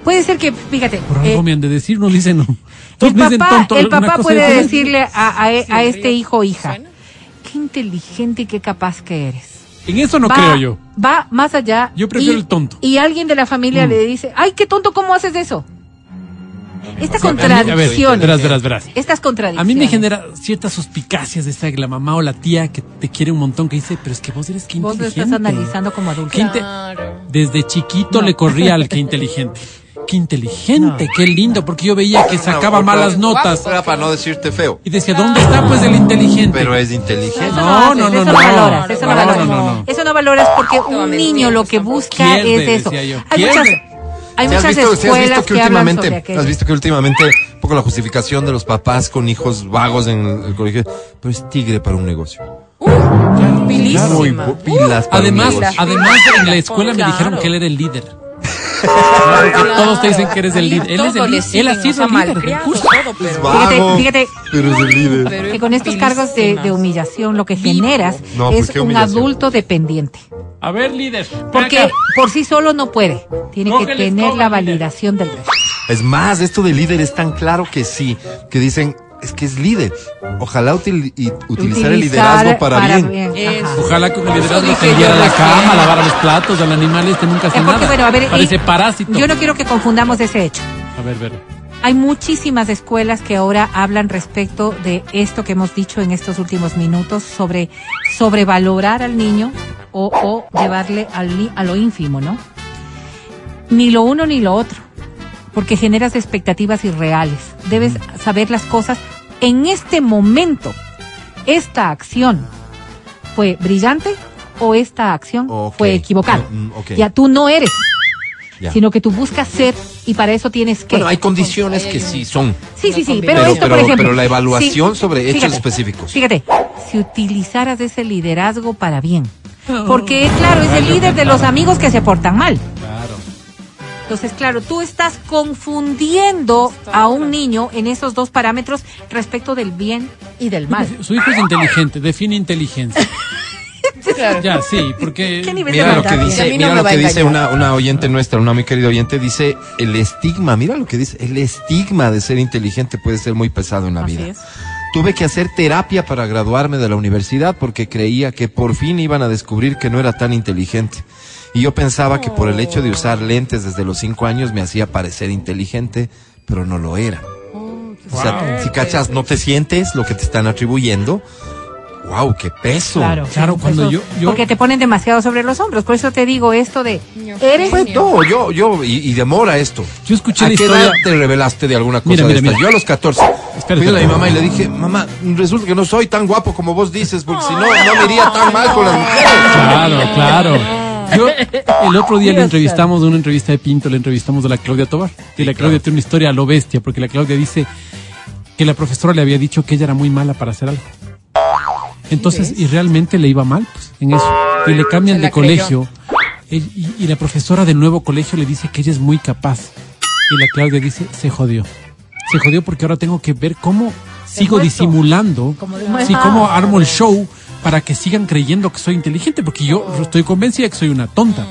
Puede ser que, fíjate, Por algo eh, me han de decir, no dicen no. El papá, tonto, el papá puede decirle a, a- a este hijo o hija, ¿Suena? Qué inteligente y qué capaz que eres. En eso no va, creo yo. Va más allá. Yo prefiero y- el tonto. Y alguien de la familia Mm. le dice, ay, qué tonto, ¿cómo haces eso? Esta A mí- a ver, contradicción. verás, verás, verás. Estas contradicciones. A mí me genera ciertas suspicacias de esta la mamá o la tía que te quiere un montón que dice, pero es que vos eres que Vos lo inteligente. estás analizando como adulto. Claro. Desde chiquito le corría al que inteligente. Qué inteligente, qué lindo, porque yo veía que sacaba malas notas Era para no decirte feo. y decía, ¿dónde está pues el inteligente? Pero es inteligente. No, no, no, eso no. valoras, eso no, valoras. Eso no valoras porque un niño lo que busca Pierde, es eso. decía yo, Hay muchas, hay ¿Sí has muchas visto, has visto que, que, hablan últimamente, sobre aquello. has visto que últimamente un poco la justificación de los papás con hijos vagos en el, el colegio, pero es tigre para un negocio. Muy Pilísima. bu- pilas para Además, un negocio. además en la escuela me Claro. dijeron que él era el líder. Porque todos te dicen que eres el líder. Él es el líder. Él ha sido el líder del malcriado, curso. todo, pero- Fíjate, fíjate, pero es el líder. pero que con estos cargos de, humillación lo que generas No, pues, es un adulto dependiente. A ver, líder. Porque acá. por sí solo no puede. Tiene que tener la líder. validación del resto. Es más, esto de líder es tan claro que sí, que dicen, es que es líder. Ojalá util- y- utilizar el liderazgo para, bien. Ojalá con el liderazgo se a la cama, lavar los platos, al animal este nunca hace Eh, porque, nada. bueno, a ver, Parece parásito. Yo no quiero que confundamos ese hecho. A ver, ver. Hay muchísimas escuelas que ahora hablan respecto de esto que hemos dicho en estos últimos minutos sobre sobrevalorar al niño o, o llevarle al, ni- a lo ínfimo, ¿no? Ni lo uno ni lo otro, porque generas expectativas irreales. Debes saber las cosas en este momento. Esta acción fue brillante o esta acción fue equivocada. Mm, ok. Ya tú no eres, Ya. sino que tú buscas ser y para eso tienes que Bueno, hay condiciones que sí son. Sí, sí, sí, pero, Pero- esto, por pero- ejemplo. pero la evaluación sí, sobre hechos fíjate, específicos. Fíjate, si utilizaras ese liderazgo para bien. Porque, claro, es el líder de los amigos que se portan mal. Entonces, claro, tú estás confundiendo a un niño en esos dos parámetros respecto del bien y del mal. Su hijo es inteligente, define inteligencia. Ya, sí, porque... ¿Qué nivel de Mira lo que dice, no lo que una, una oyente nuestra, una muy querida oyente, dice el estigma, mira lo que dice, el estigma de ser inteligente puede ser muy pesado en la Así vida. es. Tuve que hacer terapia para graduarme de la universidad porque creía que por fin iban a descubrir que no era tan inteligente. Y yo pensaba que por el hecho de usar lentes desde los cinco años me hacía parecer inteligente, pero no lo era. O sea, Wow. si cachas, no te sientes lo que te están atribuyendo. ¡Wow! ¡Qué peso! Claro, Claro, cuando yo- yo- Porque te ponen demasiado sobre los hombros. Por eso te digo esto de. Eres. Pues no, yo, yo, y, y demora esto. Yo escuché ¿A la qué historia- edad te revelaste de alguna cosa Mira, de mira, estas? mira. Yo a los 14 Espera, fui a mi mamá y le dije, mamá, resulta que no soy tan guapo como vos dices, porque si no, no me iría tan mal con las mujeres. Claro, claro. Yo, el otro día le entrevistamos de una entrevista de Pinto, le entrevistamos a la Claudia Tobar. Y la Claudia tiene una historia a lo bestia, porque la Claudia dice que la profesora le había dicho que ella era muy mala para hacer algo. Entonces, y realmente le iba mal pues, en eso. Y le cambian de colegio. Y, y- y la profesora del nuevo colegio le dice que ella es muy capaz. Y la Claudia dice, se jodió. Se jodió porque ahora tengo que ver cómo sigo disimulando, Como sí, cómo armo el show para que sigan creyendo que soy inteligente, porque yo estoy convencida que soy una tonta.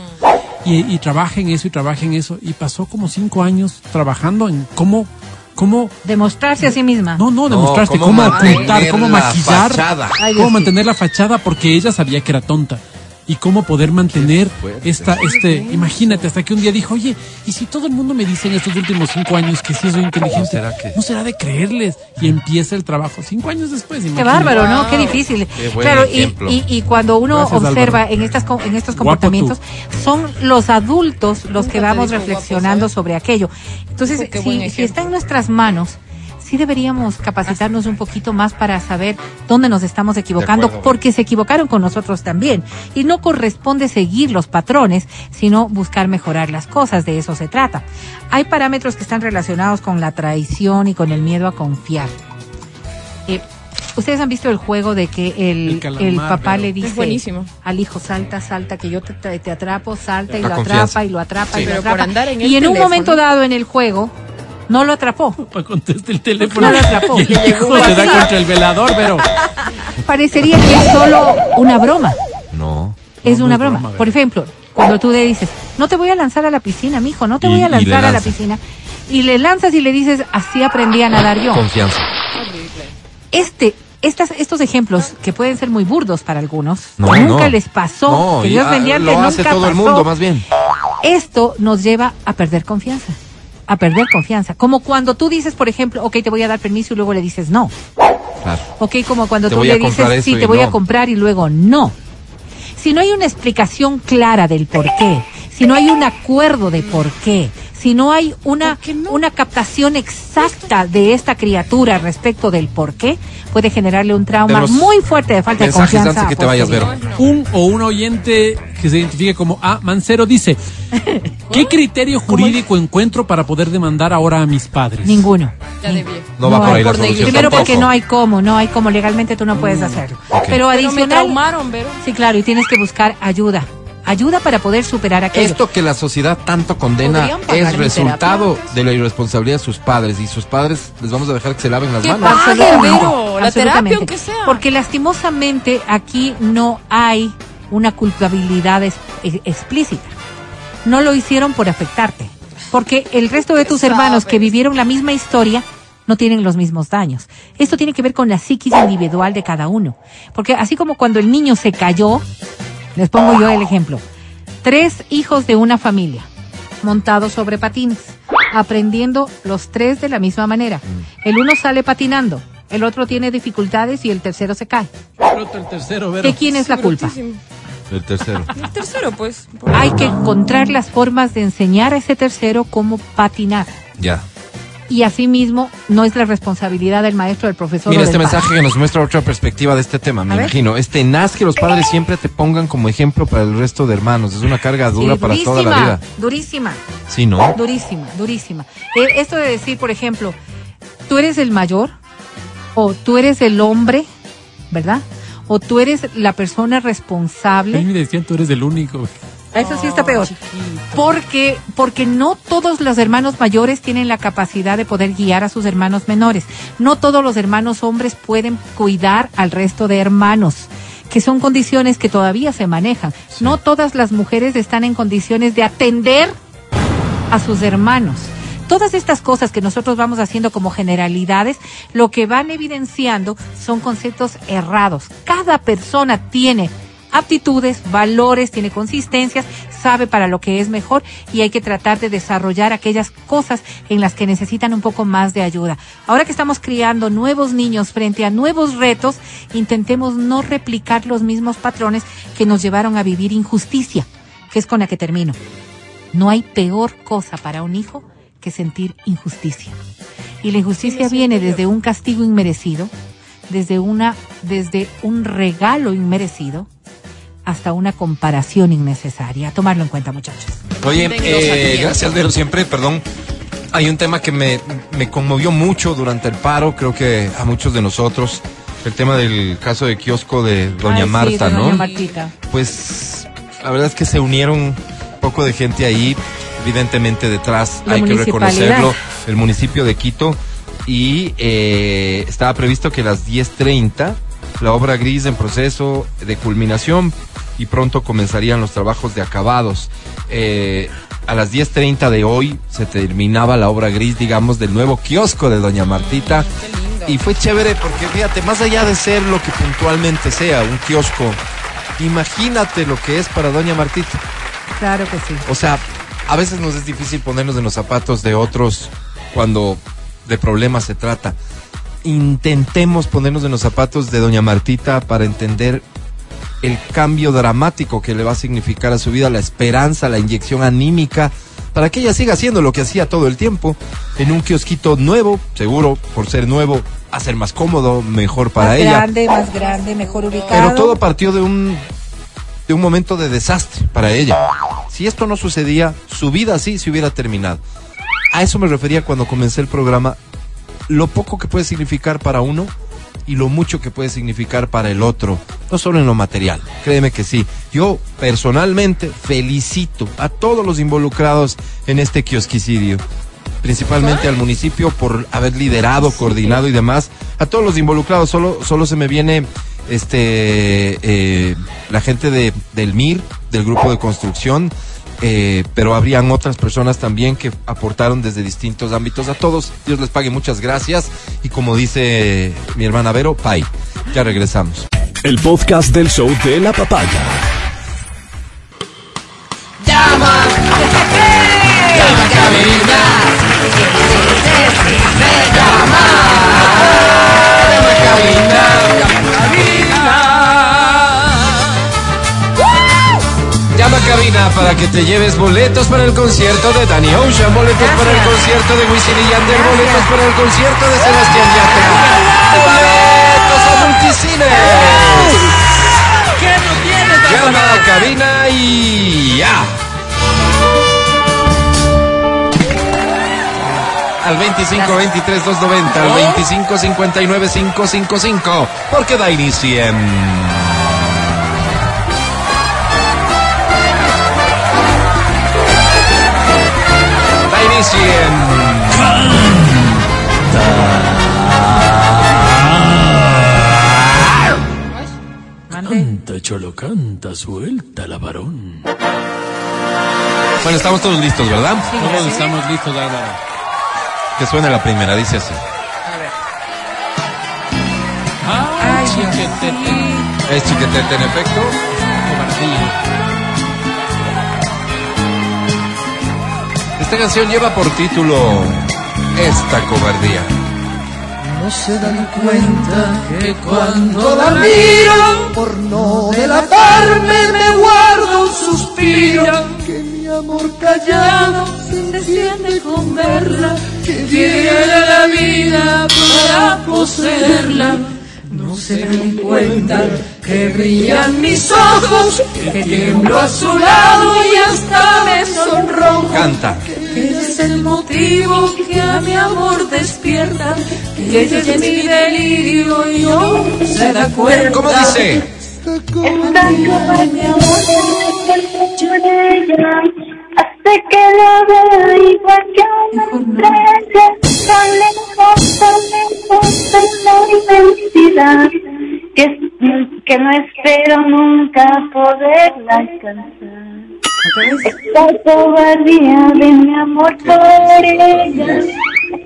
Y, y trabaja en eso y trabaja en eso. Y pasó como cinco años trabajando en cómo, cómo Demostrarse a sí misma. no, no, No, demostrarte cómo cómo, mantener ocultar, cómo la maquillar, fachada. Ay, cómo mantener la fachada porque ella sabía que era tonta. Y cómo poder mantener esta, este, imagínate, hasta que un día dijo, oye, ¿y si todo el mundo me dice en estos últimos cinco años que sí soy inteligente? ¿Será que? ¿No será de creerles? Y empieza el trabajo cinco años después. Qué imagínate. bárbaro, ¿no? Qué difícil. Qué claro, y, y, y cuando uno Gracias, observa Álvaro. en estas en estos comportamientos, son los adultos los que vamos reflexionando sobre aquello. Entonces, qué si, está en nuestras manos, sí deberíamos capacitarnos un poquito más para saber dónde nos estamos equivocando, acuerdo. porque se equivocaron con nosotros también. Y no corresponde seguir los patrones, sino buscar mejorar las cosas, de eso se trata. Hay parámetros que están relacionados con la traición y con el miedo a confiar. Eh, Ustedes han visto el juego de que El el, calamar, el papá le dice buenísimo. al hijo salta, salta, que yo te, te- te atrapo, salta y La lo confianza. atrapa y lo atrapa Sí. y lo atrapa. andar en el y en un momento dado en el juego no lo atrapó. Para conteste el teléfono. No lo atrapó. Y el hijo se da contra el velador, pero. Parecería que es solo una broma. No. Es No, una no es broma. broma, Por ejemplo, cuando tú le dices, no te voy a lanzar a la piscina, mijo, no te Y- voy a lanzar a la piscina. Y le lanzas y le dices, así aprendí a nadar yo. Confianza. Este, estas, estos ejemplos que pueden ser muy burdos para algunos, No, nunca no. les pasó, No, que Dios ah, mediante lo hace nunca todo el pasó. mundo, más bien. Esto nos lleva a perder confianza, a perder confianza. Como cuando tú dices, por ejemplo, ok, te voy a dar permiso y luego le dices no. Claro. Ok, como cuando Te tú le dices, sí, te voy a comprar y luego no. Si no hay una explicación clara del por qué, si no hay un acuerdo de por qué, si no hay una, una captación exacta de esta criatura respecto del por qué, puede generarle un trauma muy fuerte de falta de confianza. antes que te a vayas, posteriori. Vero. Un o un oyente que se identifique como A. Mancero dice, ¿qué criterio jurídico encuentro para poder demandar ahora a mis padres? Ninguno. Ya de viejo. No, va por ahí la solución. Primero tampoco. porque no hay cómo, no hay cómo, legalmente tú no puedes hacerlo. ok. Pero Pero me adicional, traumaron, Vero. sí, claro, y tienes que buscar ayuda. Ayuda para poder superar aquello. Esto que la sociedad tanto condena es resultado terapia. de la irresponsabilidad de sus padres y sus padres les vamos a dejar que se laven las ¿Qué manos. Absolutamente, Vero, la terapia, absolutamente. aunque sea. Porque lastimosamente aquí no hay una culpabilidad es- explícita. No lo hicieron por afectarte. Porque el resto de tus Sabes. hermanos que vivieron la misma historia no tienen los mismos daños. Esto tiene que ver con la psiquis individual de cada uno. Porque así como cuando el niño se cayó, les pongo yo el ejemplo. Tres hijos de una familia montados sobre patines, aprendiendo los tres de la misma manera. El uno sale patinando, el otro tiene dificultades y el tercero se cae. El tercero, Vero. ¿De quién es la culpa? Brutísimo. El tercero. El tercero, pues. Hay que encontrar las formas de enseñar a ese tercero cómo patinar. Ya. Y asimismo, no es la responsabilidad del maestro, del profesor. Mira o este padre. mensaje que nos muestra otra perspectiva de este tema, me A ver. imagino. Es tenaz que los padres siempre te pongan como ejemplo para el resto de hermanos. Es una carga Sí, dura para toda la durísima, vida. Durísima. Sí, ¿no? Durísima, durísima. Eh, esto de decir, por ejemplo, tú eres el mayor o tú eres el hombre, ¿verdad? O tú eres la persona A mí responsable. me decían, tú eres el único. Eso sí está peor. Porque, porque no todos los hermanos mayores tienen la capacidad de poder guiar a sus hermanos menores. No todos los hermanos hombres pueden cuidar al resto de hermanos, que son condiciones que todavía se manejan. No todas las mujeres están en condiciones de atender a sus hermanos. Todas estas cosas que nosotros vamos haciendo como generalidades, lo que van evidenciando son conceptos errados. Cada persona tiene aptitudes, valores, tiene consistencias, sabe para lo que es mejor y hay que tratar de desarrollar aquellas cosas en las que necesitan un poco más de ayuda. Ahora que estamos criando nuevos niños frente a nuevos retos, intentemos no replicar los mismos patrones que nos llevaron a vivir injusticia, que es con la que termino. No hay peor cosa para un hijo que sentir injusticia. Y la injusticia viene desde un castigo inmerecido, desde una, desde un regalo inmerecido, hasta una comparación innecesaria. A tomarlo en cuenta, muchachos. Oye, eh, gracias Vero, siempre, perdón. Hay un tema que me, me conmovió mucho durante el paro, creo que a muchos de nosotros, el tema del caso de kiosco de Doña Ay, sí, Marta, de ¿no? Doña Martita. Pues la verdad es que se unieron un poco de gente ahí, evidentemente detrás, La hay que reconocerlo, el municipio de Quito, y eh, estaba previsto que a las 10.30 la obra gris en proceso de culminación y pronto comenzarían los trabajos de acabados. Eh, a las 10.30 de hoy se terminaba la obra gris, digamos, del nuevo kiosco de Doña Martita. Qué lindo. Y fue chévere porque fíjate, más allá de ser lo que puntualmente sea, un kiosco, imagínate lo que es para Doña Martita. Claro que sí. O sea, a veces nos es difícil ponernos en los zapatos de otros cuando de problemas se trata. Intentemos ponernos en los zapatos de Doña Martita para entender el cambio dramático que le va a significar a su vida, la esperanza, la inyección anímica, para que ella siga haciendo lo que hacía todo el tiempo, en un kiosquito nuevo, seguro, por ser nuevo, a ser más cómodo, mejor para más ella. grande, más grande, mejor ubicado. Pero todo partió de un de un momento de desastre para ella. Si esto no sucedía, su vida sí se hubiera terminado. A eso me refería cuando comencé el programa. Lo poco que puede significar para uno y lo mucho que puede significar para el otro. No solo en lo material. Créeme que sí. Yo personalmente felicito a todos los involucrados en este kiosquicidio. Principalmente al municipio por haber liderado, coordinado y demás. A todos los involucrados. Solo, solo se me viene este eh, la gente de, del MIR, del grupo de construcción, eh, pero habrían otras personas también que aportaron desde distintos ámbitos. A todos, Dios les pague, muchas gracias. Y como dice mi hermana Vero, pay. Ya regresamos. El podcast del show de la papaya. Cabina para que te lleves boletos para el concierto de Danny Ocean, boletos para el concierto de Wisin y Yandel, boletos para el concierto de Sebastián Yatra, boletos a Multicines. Llama a cabina y ya. Al 25 23 290, al 25 59 555, porque da inicio en... En... Mande. Canta, cholo, canta, suelta la varón. Bueno, estamos todos listos, ¿verdad? Sí, Todos estamos listos, Álvaro. Que suene la primera, dice así. Ay, chiquetete. Es chiquetete en efecto. Cobardía. Esta canción lleva por título Esta cobardía. No se dan cuenta que cuando la miro, por no delatarme, me guardo un suspiro. Que mi amor callado se desciende con verla, que tiene la vida para poseerla. No se dan cuenta que brillan mis ojos, que tiemblo a su lado y hasta me sonrojo. Canta. Es el motivo que a mi amor despierta, que ella es mi delirio y no se da cuenta. ¿Cómo dice? mi amor Hace que lo vea igual que una estrella, tan lejos, tan lejos de la inmensidad, que, que no espero nunca poderla alcanzar. Esta cobardía de mi amor por ella,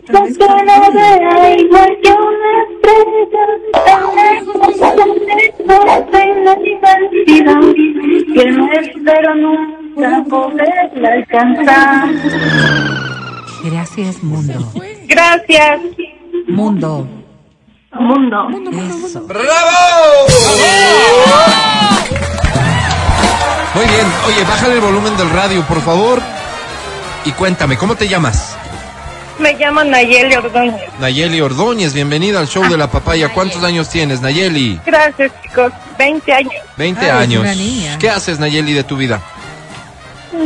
lo vea igual que una estrella, tan de la inmensidad, que no espero nunca poderla alcanzar. Gracias, mundo. Gracias, Mundo. Mundo. Eso. Muy bien. Oye, bájale el volumen del radio, por favor. Y cuéntame, ¿cómo te llamas? Me llamo Nayeli Ordóñez. Nayeli Ordóñez, bienvenida al show de la papaya. ¿Cuántos años tienes, Nayeli? Gracias, chicos. 20 años. 20 Ay, es años. una niña. ¿Qué haces, Nayeli, de tu vida?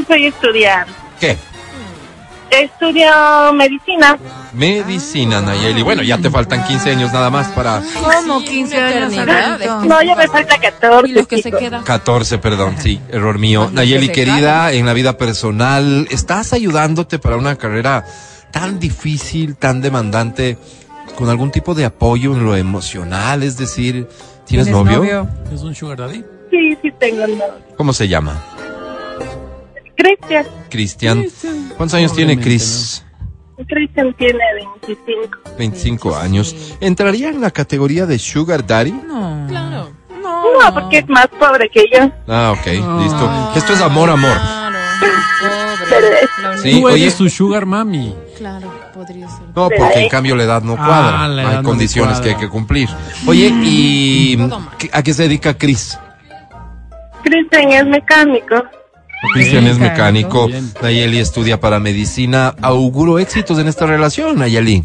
Soy estudiante. ¿Qué? Estudio medicina. Medicina, Nayeli. Bueno, ya te faltan 15 años nada más para... ¿Cómo Sí, 15 una años? No, ya me falta 14. Y los que se quedan. 14, perdón, sí, error mío. Los Nayeli, querida, en la vida personal, ¿estás ayudándote para una carrera tan difícil, tan demandante, con algún tipo de apoyo en lo emocional? Es decir, ¿tienes, novio? ¿Es un sugar daddy? Sí, sí tengo novio. ¿Cómo se llama? Cristian. Cristian. ¿Cuántos años tiene Cris? Cristian tiene 25. 25 años. ¿Entraría en la categoría de Sugar Daddy? No. Claro. No, porque es más pobre que yo. Ah, ok, listo. Esto es amor, amor. Claro. Pobre. Sí, Tú oye. eres su sugar mami. Claro, podría ser. No, porque en cambio la edad no Ah, cuadra. la edad Hay no condiciones cuadra. que hay que cumplir. Oye, ¿y mal. ¿qué- a qué se dedica Cris? Cristian es mecánico. Cristian es Mecánico. Bien. Nayeli estudia para medicina. Auguro éxitos en esta relación, Nayeli.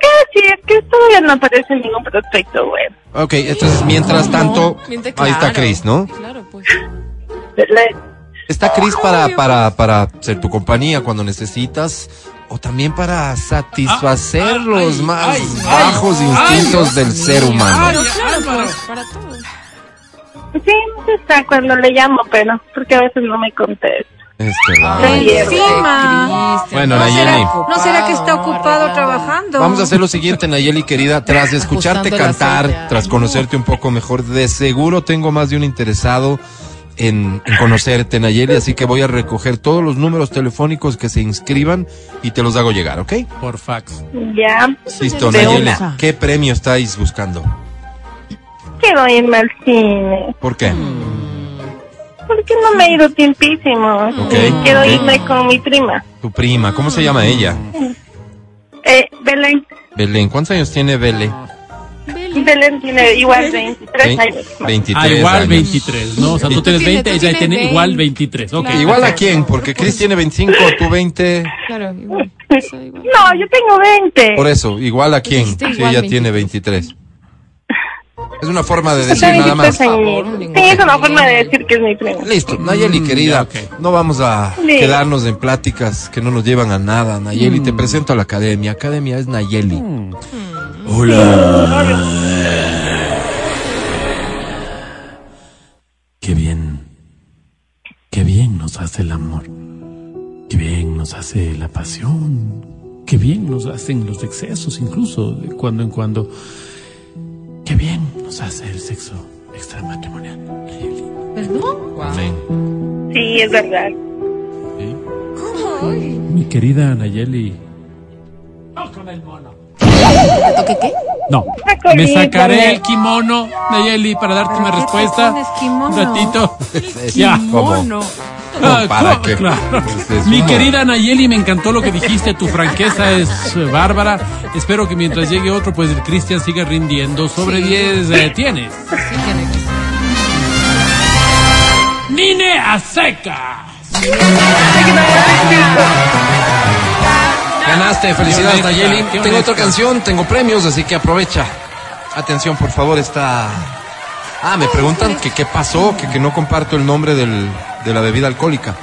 Casi, es que todavía no aparece ningún prospecto bueno. Ok, entonces mientras tanto, ahí está claro. Cris, ¿no? Claro, pues. Está Cris para, para, para ser tu compañía cuando necesitas o también para satisfacer Ah, los ay, más ay, bajos ay, instintos ay, del ser humano. Claro, pues, para todo. Sí, está cuando le llamo, pero porque a veces no me contesta. Este Encima. Bueno, ¿No será, Nayeli. ¿No será que está ocupado trabajando? Vamos a hacer lo siguiente, Nayeli querida. Tras escucharte cantar, tras conocerte un poco mejor, de seguro tengo más de un interesado en, en conocerte, Nayeli, así que voy a recoger todos los números telefónicos que se inscriban y te los hago llegar, ¿ok? Por fax. Ya. Listo, Nayeli. ¿Qué premio estáis buscando? Quiero irme al cine. ¿Por qué? Porque no me he ido tiempísimo. Ok, Y Quiero ok. irme con mi prima. Tu prima, ¿cómo se llama ella? Eh, Belén. Belén. ¿Cuántos años tiene Belén? Belén tiene igual 23 Vein- años. 23 Ah, igual años. 23, ¿no? O sea, tú tienes tienes- 20, tú ella tiene igual 20. 23. Ok. ¿Igual a quién? Porque Chris tiene 25, tú 20. Claro, igual. No, yo tengo 20. Por eso, ¿igual a quién? Si ella 23. tiene 23. Es una forma de decir nada más. 23 añitos. Sí, es una forma de decir que es mi prima. Listo, Nayeli querida, ya, ok. no vamos a Sí. quedarnos en pláticas que no nos llevan a nada. Nayeli, te presento a la academia. Academia es Nayeli. Qué bien. Qué bien nos hace el amor. Qué bien nos hace la pasión. Qué bien nos hacen los excesos, incluso de cuando en cuando. Qué bien nos hace el sexo extramatrimonial. Nayeli. Amén. Sí, es verdad. Mi querida Nayeli. ¿Te toqué qué? No. Colita, Me sacaré ¿no? el kimono, Nayeli, para darte una ¿Para qué te respuesta. Un ratito. Es Ya. como- Ah, ¿Para qué? claro. Es Mi querida Nayeli, me encantó lo que dijiste, tu franqueza es eh, bárbara. Espero que mientras llegue otro, pues el Cristian siga rindiendo. Sobre 10 eh, tienes. Sí, tiene que ser. Nine a secas. Ganaste, felicidades Nayeli. Tengo otra canción, tengo premios, así que aprovecha. Atención, por favor, está... Ah, me preguntan que qué pasó, que, que no comparto el nombre del, de la bebida alcohólica.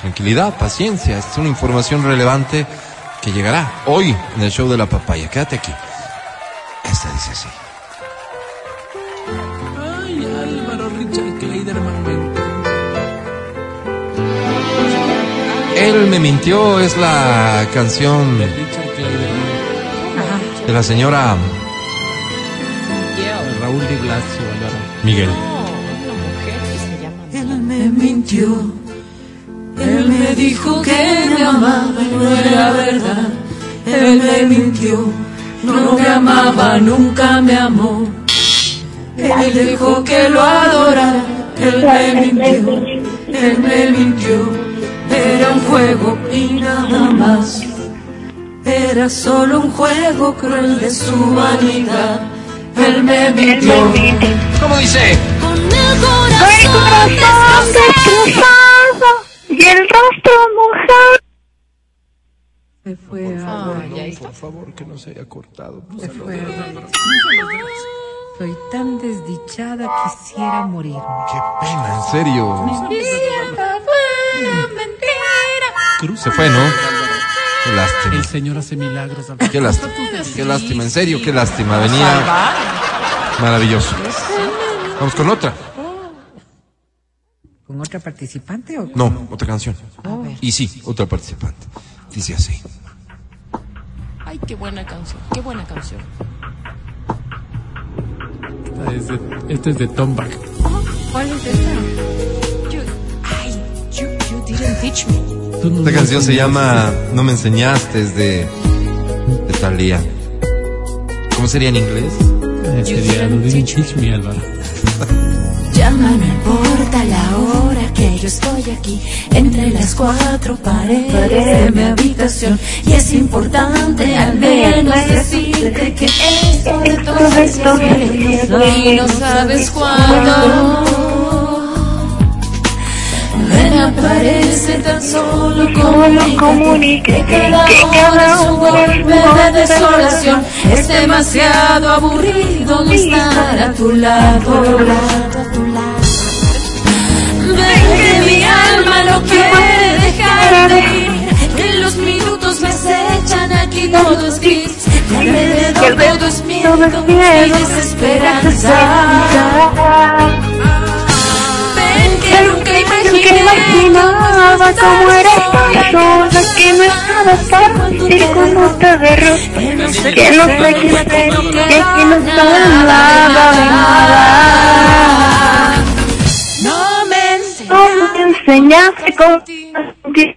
Tranquilidad, paciencia, es una información relevante que llegará hoy en el show de la papaya. Quédate aquí. Esta dice así. Ay, Álvaro Richard Kleiderman. Él me mintió, es la canción de la señora Raúl de Blasio, Álvaro. Miguel. Mintió, él me dijo que me amaba y no era verdad. Él me mintió, no me amaba, nunca me amó. Él dijo que lo adorara, él me mintió, él me mintió. Era un juego y nada más. Era solo un juego cruel de su vanidad. Él me mintió. ¿Cómo dice? El corazón destrozado y el rostro mojado. Se fue Álvaro. Ay, ahí está. Por favor, que no se haya cortado. Se fue. Soy tan desdichada, quisiera morirme. Qué pena, en serio. Cruz. Se fue, ¿no? Qué lástima. El Señor hace milagros. Qué lástima. Qué lástima, en serio, qué lástima. Venía maravilloso. Vamos con otra. ¿Con otra participante o No, otra canción. Y sí, otra participante. Dice así. Ay, qué buena canción. Qué buena canción. Esta es de, esta es de Tom Bach. cuál es esta? You, ay, you, you didn't teach me. No Esta me canción se enseñaste. llama No me enseñaste, es de, de Thalía. ¿Cómo sería en inglés? Eh, Sería, no didn't teach me, Álvaro. Llama, no importa la hora que yo estoy aquí, entre las cuatro paredes de mi habitación. Y es importante al menos decirte que esto de todo esto Y no sabes cuándo. Ven, aparece tan solo comunícate que cada hora es un golpe de desolación. Es demasiado aburrido no estar a tu lado. Ven que mi alma no quiere dejar de ir. Que los minutos me acechan aquí todo es gris. Alrededor todo es miedo y desesperanza. Imaginaba cómo era estar sola, que no estaba fácil cuando te derroté, que no sé qué hacer, que aquí no está nada. No me enseñaste sentir.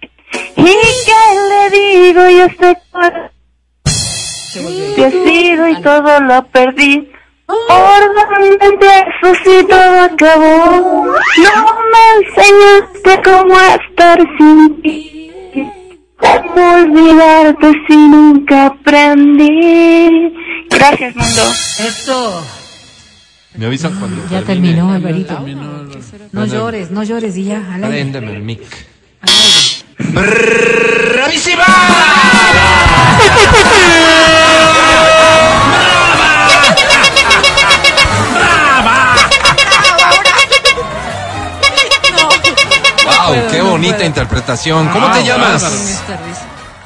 ¿Y qué le digo? Yo sé que sido y todo lo perdí. ¿Por dónde empiezo si todo acabó? No me enseñaste cómo estar sin ti. ¿Cómo olvidarte si nunca aprendí? Gracias, mundo. Esto. Me avisan cuando Ya termine. terminó, Alvarito. Terminó. No llores, no llores y ya. Préndeme el mic. ¡Qué bonita interpretación! ¿Cómo te llamas?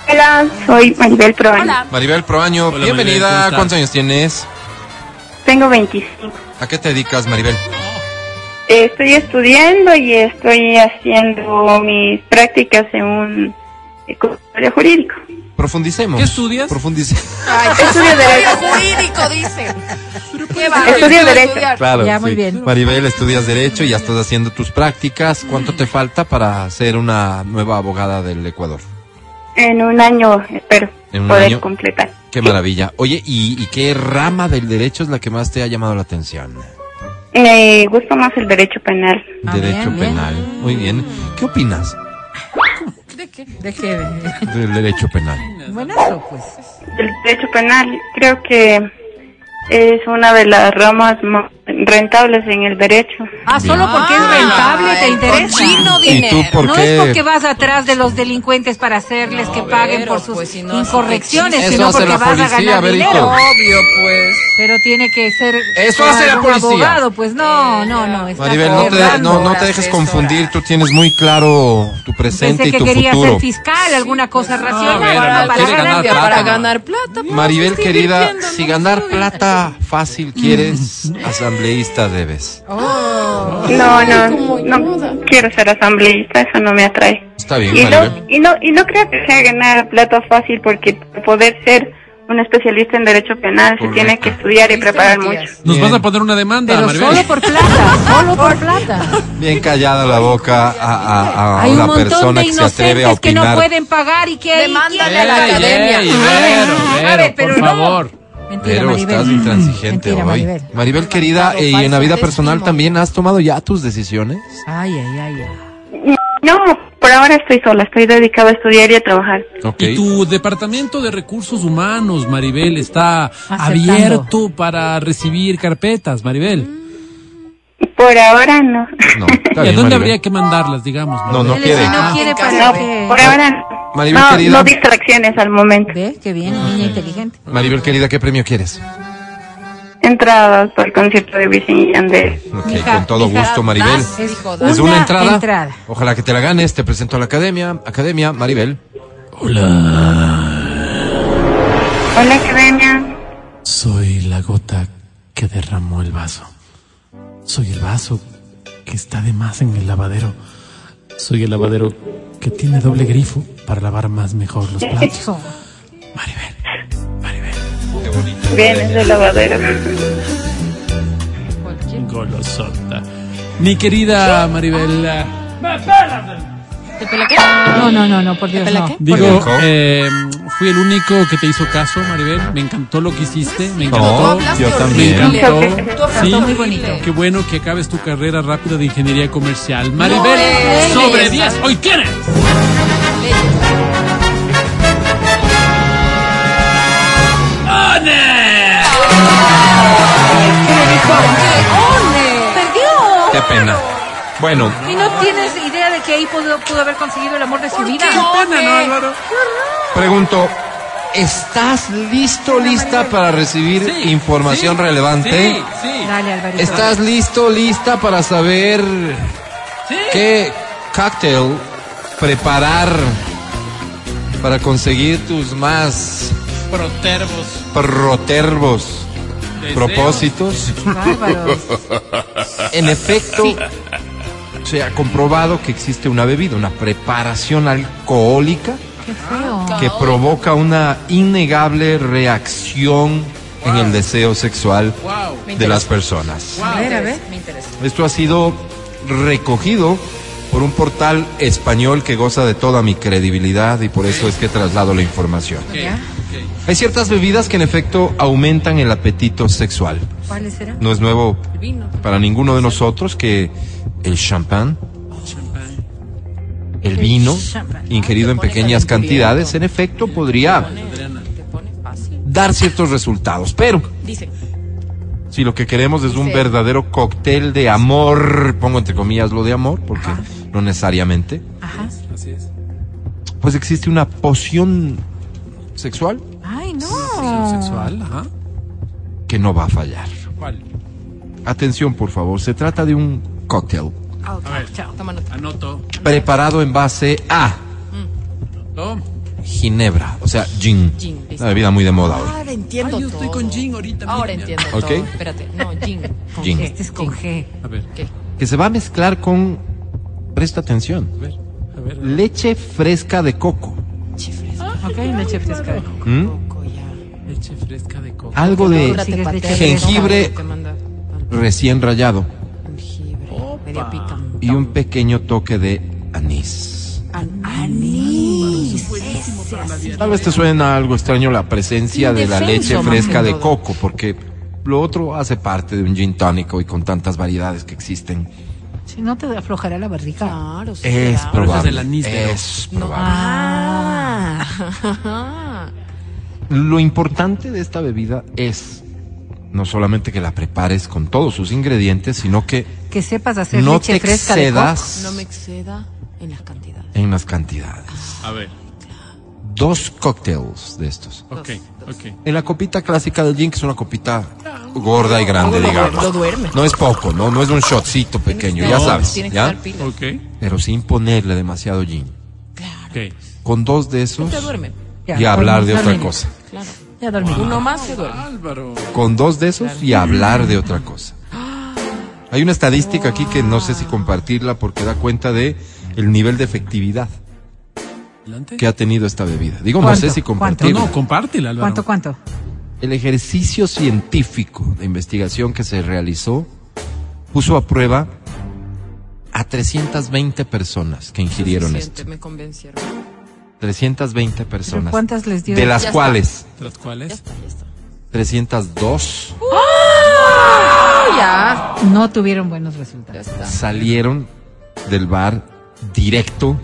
Hola, soy Maribel Proaño. Hola. Maribel Proaño, Hola, bienvenida. ¿Cuántos años tienes? Tengo 25. ¿A qué te dedicas, Maribel? Eh, Estoy estudiando y estoy haciendo mis prácticas en un consultorio jurídico. Profundicemos. ¿Qué estudias? Profundicemos. Estudio Derecho. jurídico, dice. Qué Estudio Derecho. Claro, Ya, muy sí. bien. Maribel, estudias Derecho y ya estás haciendo tus prácticas. ¿Cuánto te falta para ser una nueva abogada del Ecuador? En un año espero En un poder año. completar. Qué maravilla. Oye, ¿y, y qué rama del derecho es la que más te ha llamado la atención? Me gusta más el derecho penal. Ah, derecho bien, bien. penal. Muy bien. ¿Qué opinas ¿De qué? ¿De qué? del derecho penal? Buenazo, pues. El derecho penal creo que es una de las ramas más rentables en el derecho. Ah, solo porque es rentable te interesa. cochino ¿Y dinero. tú por no es porque vas atrás de los delincuentes para hacerles que paguen pero, por sus pues, si no, incorrecciones, sino porque la vas a policía, ganar Berito. dinero. Obvio, pues. Pero tiene que ser Eso hace la policía. abogado, pues no, no, no. estás Maribel, no te, no, no te dejes confundir. Tú tienes muy claro tu presente Pensé y que tu quería futuro. ser fiscal, alguna cosa racional. no, no, para ganar ganar plata. Para plata. ganar plata. pues, Maribel, querida, si no ganar estoy- fácil quieres, asambleísta debes. No, no, no quiero ser asambleísta, eso no me atrae. Está bien, Y no, y no, y no creo que sea ganar plata fácil porque poder ser un especialista en derecho penal se tiene que estudiar y preparar mucho. Nos Bien. vas a poner una demanda, Pero Maribel. solo por plata, solo por plata. Bien callada la boca a, a- a Hay un una montón persona de que se atreve a inocentes que no opinar. pueden pagar y que... Demándale a la academia. A ver, pero por no. Mentira, Pero Maribel. estás intransigente Mentira, hoy. Maribel. Maribel, querida, Claro, eh, y en la vida personal también has tomado ya tus decisiones. Ay, ay, ay, ay. No, por ahora estoy sola, estoy dedicada a estudiar y a trabajar. Ok. Y tu departamento de recursos humanos, Maribel, está Aceptando. abierto para recibir carpetas, Maribel. Por ahora no. No, ¿Y a dónde Maribel. habría que mandarlas, digamos? No, no quiere. si no Ah. quiere No, para que... por ahora no. Maribel, no, querida. no distracciones al momento. ¿Ve? Qué bien, niña inteligente. Maribel, querida, ¿qué premio quieres? Entradas para el concierto de Wisin y Yandel. Ok, Mija, con todo gusto, Maribel. Es dijo, una. Es una entrada. entrada. Ojalá que te la ganes. Te presento a la academia. Academia, Maribel. Hola, academia. Soy la gota que derramó el vaso. Soy el vaso que está de más en el lavadero. Soy el lavadero que tiene doble grifo para lavar más mejor los platos. Eso. Maribel, Maribel, Vienes del lavadero. golosota. Mi querida Maribel, eh, ¿Te pela qué? No, no, no, no, por Dios, ¿Pela no. digo, eh, fui el único que te hizo caso, Maribel. Me encantó lo que hiciste, me encantó. hablaste yo también. Me encantó. Sí, muy bonito. Qué bueno que acabes tu carrera rápida de ingeniería comercial. Maribel, eh, sobre leyes. 10. ¿Hoy tienes? ¡Perdió! Qué pena. Bueno, ¿Y no tienes idea de que ahí pudo, pudo haber conseguido el amor de su vida? Pena, ¿no, Álvaro? pregunto. ¿Estás listo, lista para recibir Sí, información sí, relevante? Sí, sí. Dale, Alvarito. ¿Estás listo, lista para saber sí. qué cóctel preparar para conseguir tus más Protervos. protervos deseos. propósitos? Bárbaros. En efecto, se ha comprobado que existe una bebida, una preparación alcohólica Qué feo. que provoca una innegable reacción en el deseo sexual Wow. de las personas. A ver, a ver. Me interesa. Esto ha sido recogido por un portal español que goza de toda mi credibilidad y por eso es que traslado la información. Hay ciertas bebidas que en efecto aumentan el apetito sexual. ¿Cuáles serán? No es nuevo vino. para ninguno de nosotros que el champán, el vino, ingerido en Te pones pequeñas cantidades, en efecto podría dar ciertos resultados. Pero si lo que queremos es un verdadero cóctel de amor, pongo entre comillas lo de amor, porque no necesariamente, Ajá. Así es. pues existe una poción sexual Ay, no. Sexual, ajá. que no va a fallar. ¿Cuál? Atención, por favor, se trata de un cóctel Ah, ok. A ver. Chao. Toma nota. Anoto. preparado en base a No. ginebra, o sea, gin. Gin. Una bebida muy de moda hoy. Ahora entiendo Ay, yo estoy todo. con Jin ahorita. Ahora mira. entiendo Ok. todo. Espérate. No, gin. Con Gin. G. Este es con G. A ver, ¿Qué? Que se va a mezclar con, presta atención, a ver, a ver. leche fresca de coco. Ok, leche fresca. ¿Mm? Coco, ya. Leche fresca de coco. Algo de jengibre recién rayado jengibre. Medio picante. y un pequeño toque de anís. An- anís. Tal vez te suena algo extraño la presencia de la leche fresca de coco, porque lo otro hace parte de un gin tónico y con tantas variedades que existen. Si no te aflojará la barriga. Claro, sí. Es. Pero probable. el anís de Es No. probable. Ah. Lo importante de esta bebida es no solamente que la prepares con todos sus ingredientes, sino que Que sepas hacer no leche te fresca de coco. excedas No me exceda en las cantidades. en las cantidades. A ver. Dos cócteles de estos. Ok, ok. En la copita clásica del gin, que es una copita gorda y grande, Lo, digamos. lo duerme. No es poco, no, no es un shotcito pequeño, ya sabes, Tiene que ¿ya? dar pila. Ok, Pero sin ponerle demasiado gin. ok. Con dos de esos duerme. y hablar de otra cosa. Claro. Ya dormí. Uno más se duerme. Álvaro. Con dos de esos y hablar de otra cosa. Hay una estadística aquí que no sé si compartirla porque da cuenta de el nivel de efectividad. Que ha tenido esta bebida. Digo, no ¿Cuánto? sé si ¿Cuánto? No, compartirla. no, compártela, Álvaro. ¿Cuánto, cuánto? El ejercicio científico de investigación que se realizó puso a prueba a 320 personas que ingirieron Suficiente, esto. Me convencieron. 320 ¿Pero personas. ¿Cuántas les dio? De las Ya está. cuales ¿Tras Ya está, ya está. 302 Ya. No tuvieron buenos Ya resultados. está. salieron del bar directo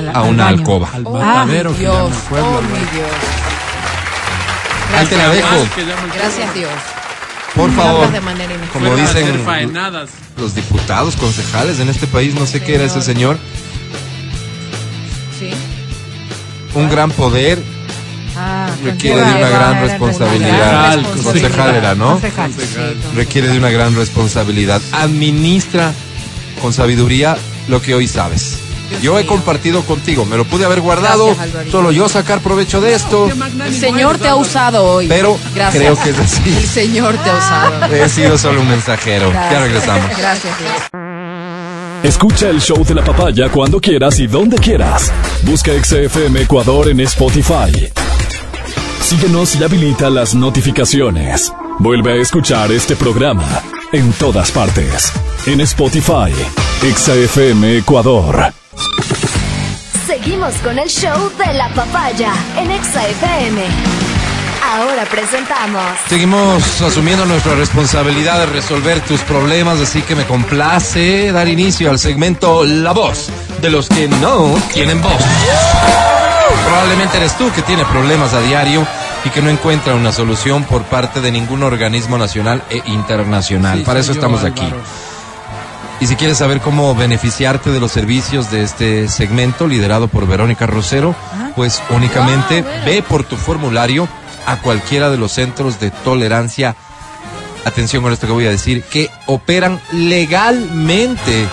la- a al una baño. alcoba. Al Oh, matadero que Dios. el pueblo. Oh, mi Dios. Ahí te la dejo. Que llama el Gracias, Dios. Por favor, de manera como dicen los diputados, concejales en este país, no sé qué era ese señor, Sí. un gran poder Ah, requiere de una gran responsabilidad. Concejal, Concejal era, ¿no? Concejal. Requiere de una gran responsabilidad. Administra con sabiduría lo que hoy sabes. Yo he compartido contigo, me lo pude haber guardado, Gracias, solo yo sacar provecho de esto, El Señor te ha usado hoy. pero Gracias. creo que es El así. Señor te ha usado. He sido solo un mensajero. Ya regresamos. Gracias, Dios. Escucha el show de la papaya cuando quieras y donde quieras. Busca XFM Ecuador en Spotify. Síguenos y habilita las notificaciones. Vuelve a escuchar este programa en todas partes. En Spotify, XFM Ecuador. Seguimos con el show de la papaya en Exa FM. Ahora presentamos Seguimos asumiendo nuestra responsabilidad de resolver tus problemas, así que me complace dar inicio al segmento La Voz de los que no tienen voz. Probablemente eres tú que tiene problemas a diario y que no encuentra una solución por parte de ningún organismo nacional e internacional. Sí, Para eso yo, estamos aquí. Álvaro. Y si quieres saber cómo beneficiarte de los servicios de este segmento liderado por Verónica Rosero, pues únicamente ve por tu formulario a cualquiera de los centros de tolerancia, atención con esto que voy a decir, que operan legalmente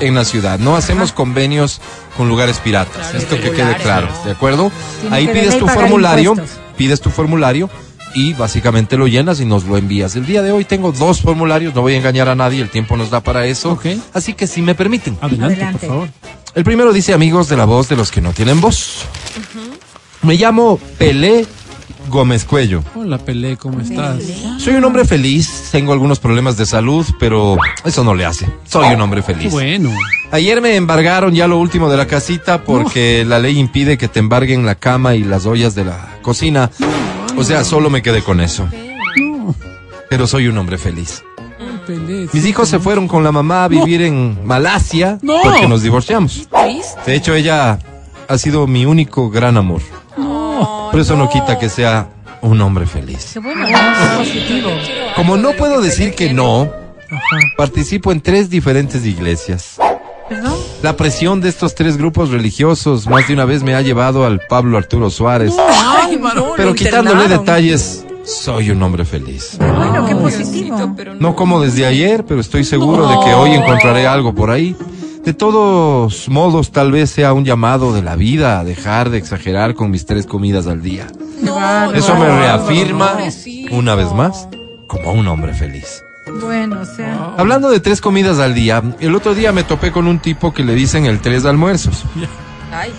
en la ciudad. No hacemos convenios con lugares piratas. Claro, esto que quede claro, ¿no? ¿de acuerdo? Tiene Ahí que pides tu formulario, impuestos. pides tu formulario y básicamente lo llenas y nos lo envías. El día de hoy tengo dos formularios, no voy a engañar a nadie, el tiempo nos da para eso. Así que si me permiten. Adelante, Adelante. por favor. El primero dice amigos de la voz de los que no tienen voz. Me llamo Pelé Gómez Cuello. Hola, Pelé, ¿cómo estás? Soy un hombre feliz, tengo algunos problemas de salud, pero eso no le hace. Soy un hombre Qué feliz. bueno. Ayer me embargaron ya lo último de la casita porque la ley impide que te embarguen la cama y las ollas de la cocina. O sea, solo me quedé con eso. Pero soy un hombre feliz. Pelé. Mis hijos se fueron con la mamá a vivir en Malasia No. porque nos divorciamos. De hecho, ella ha sido mi único gran amor. Pero eso no quita que sea un hombre feliz. Qué bueno, ¿no? Como no puedo decir que no, participo en tres diferentes iglesias. La presión de estos tres grupos religiosos más de una vez me ha llevado al Pablo Arturo Suárez. Ay, Pero quitándole internaron. detalles, soy un hombre feliz. Bueno, qué positivo. Pero No como desde ayer, pero estoy seguro de que hoy encontraré algo por ahí. De todos modos, tal vez sea un llamado de la vida a dejar de exagerar con mis tres comidas al día. No, Eso me no, reafirma, una vez más, como un hombre feliz. Bueno, o sea. Hablando de tres comidas al día, el otro día me topé con un tipo que le dicen el tres almuerzos. Ay.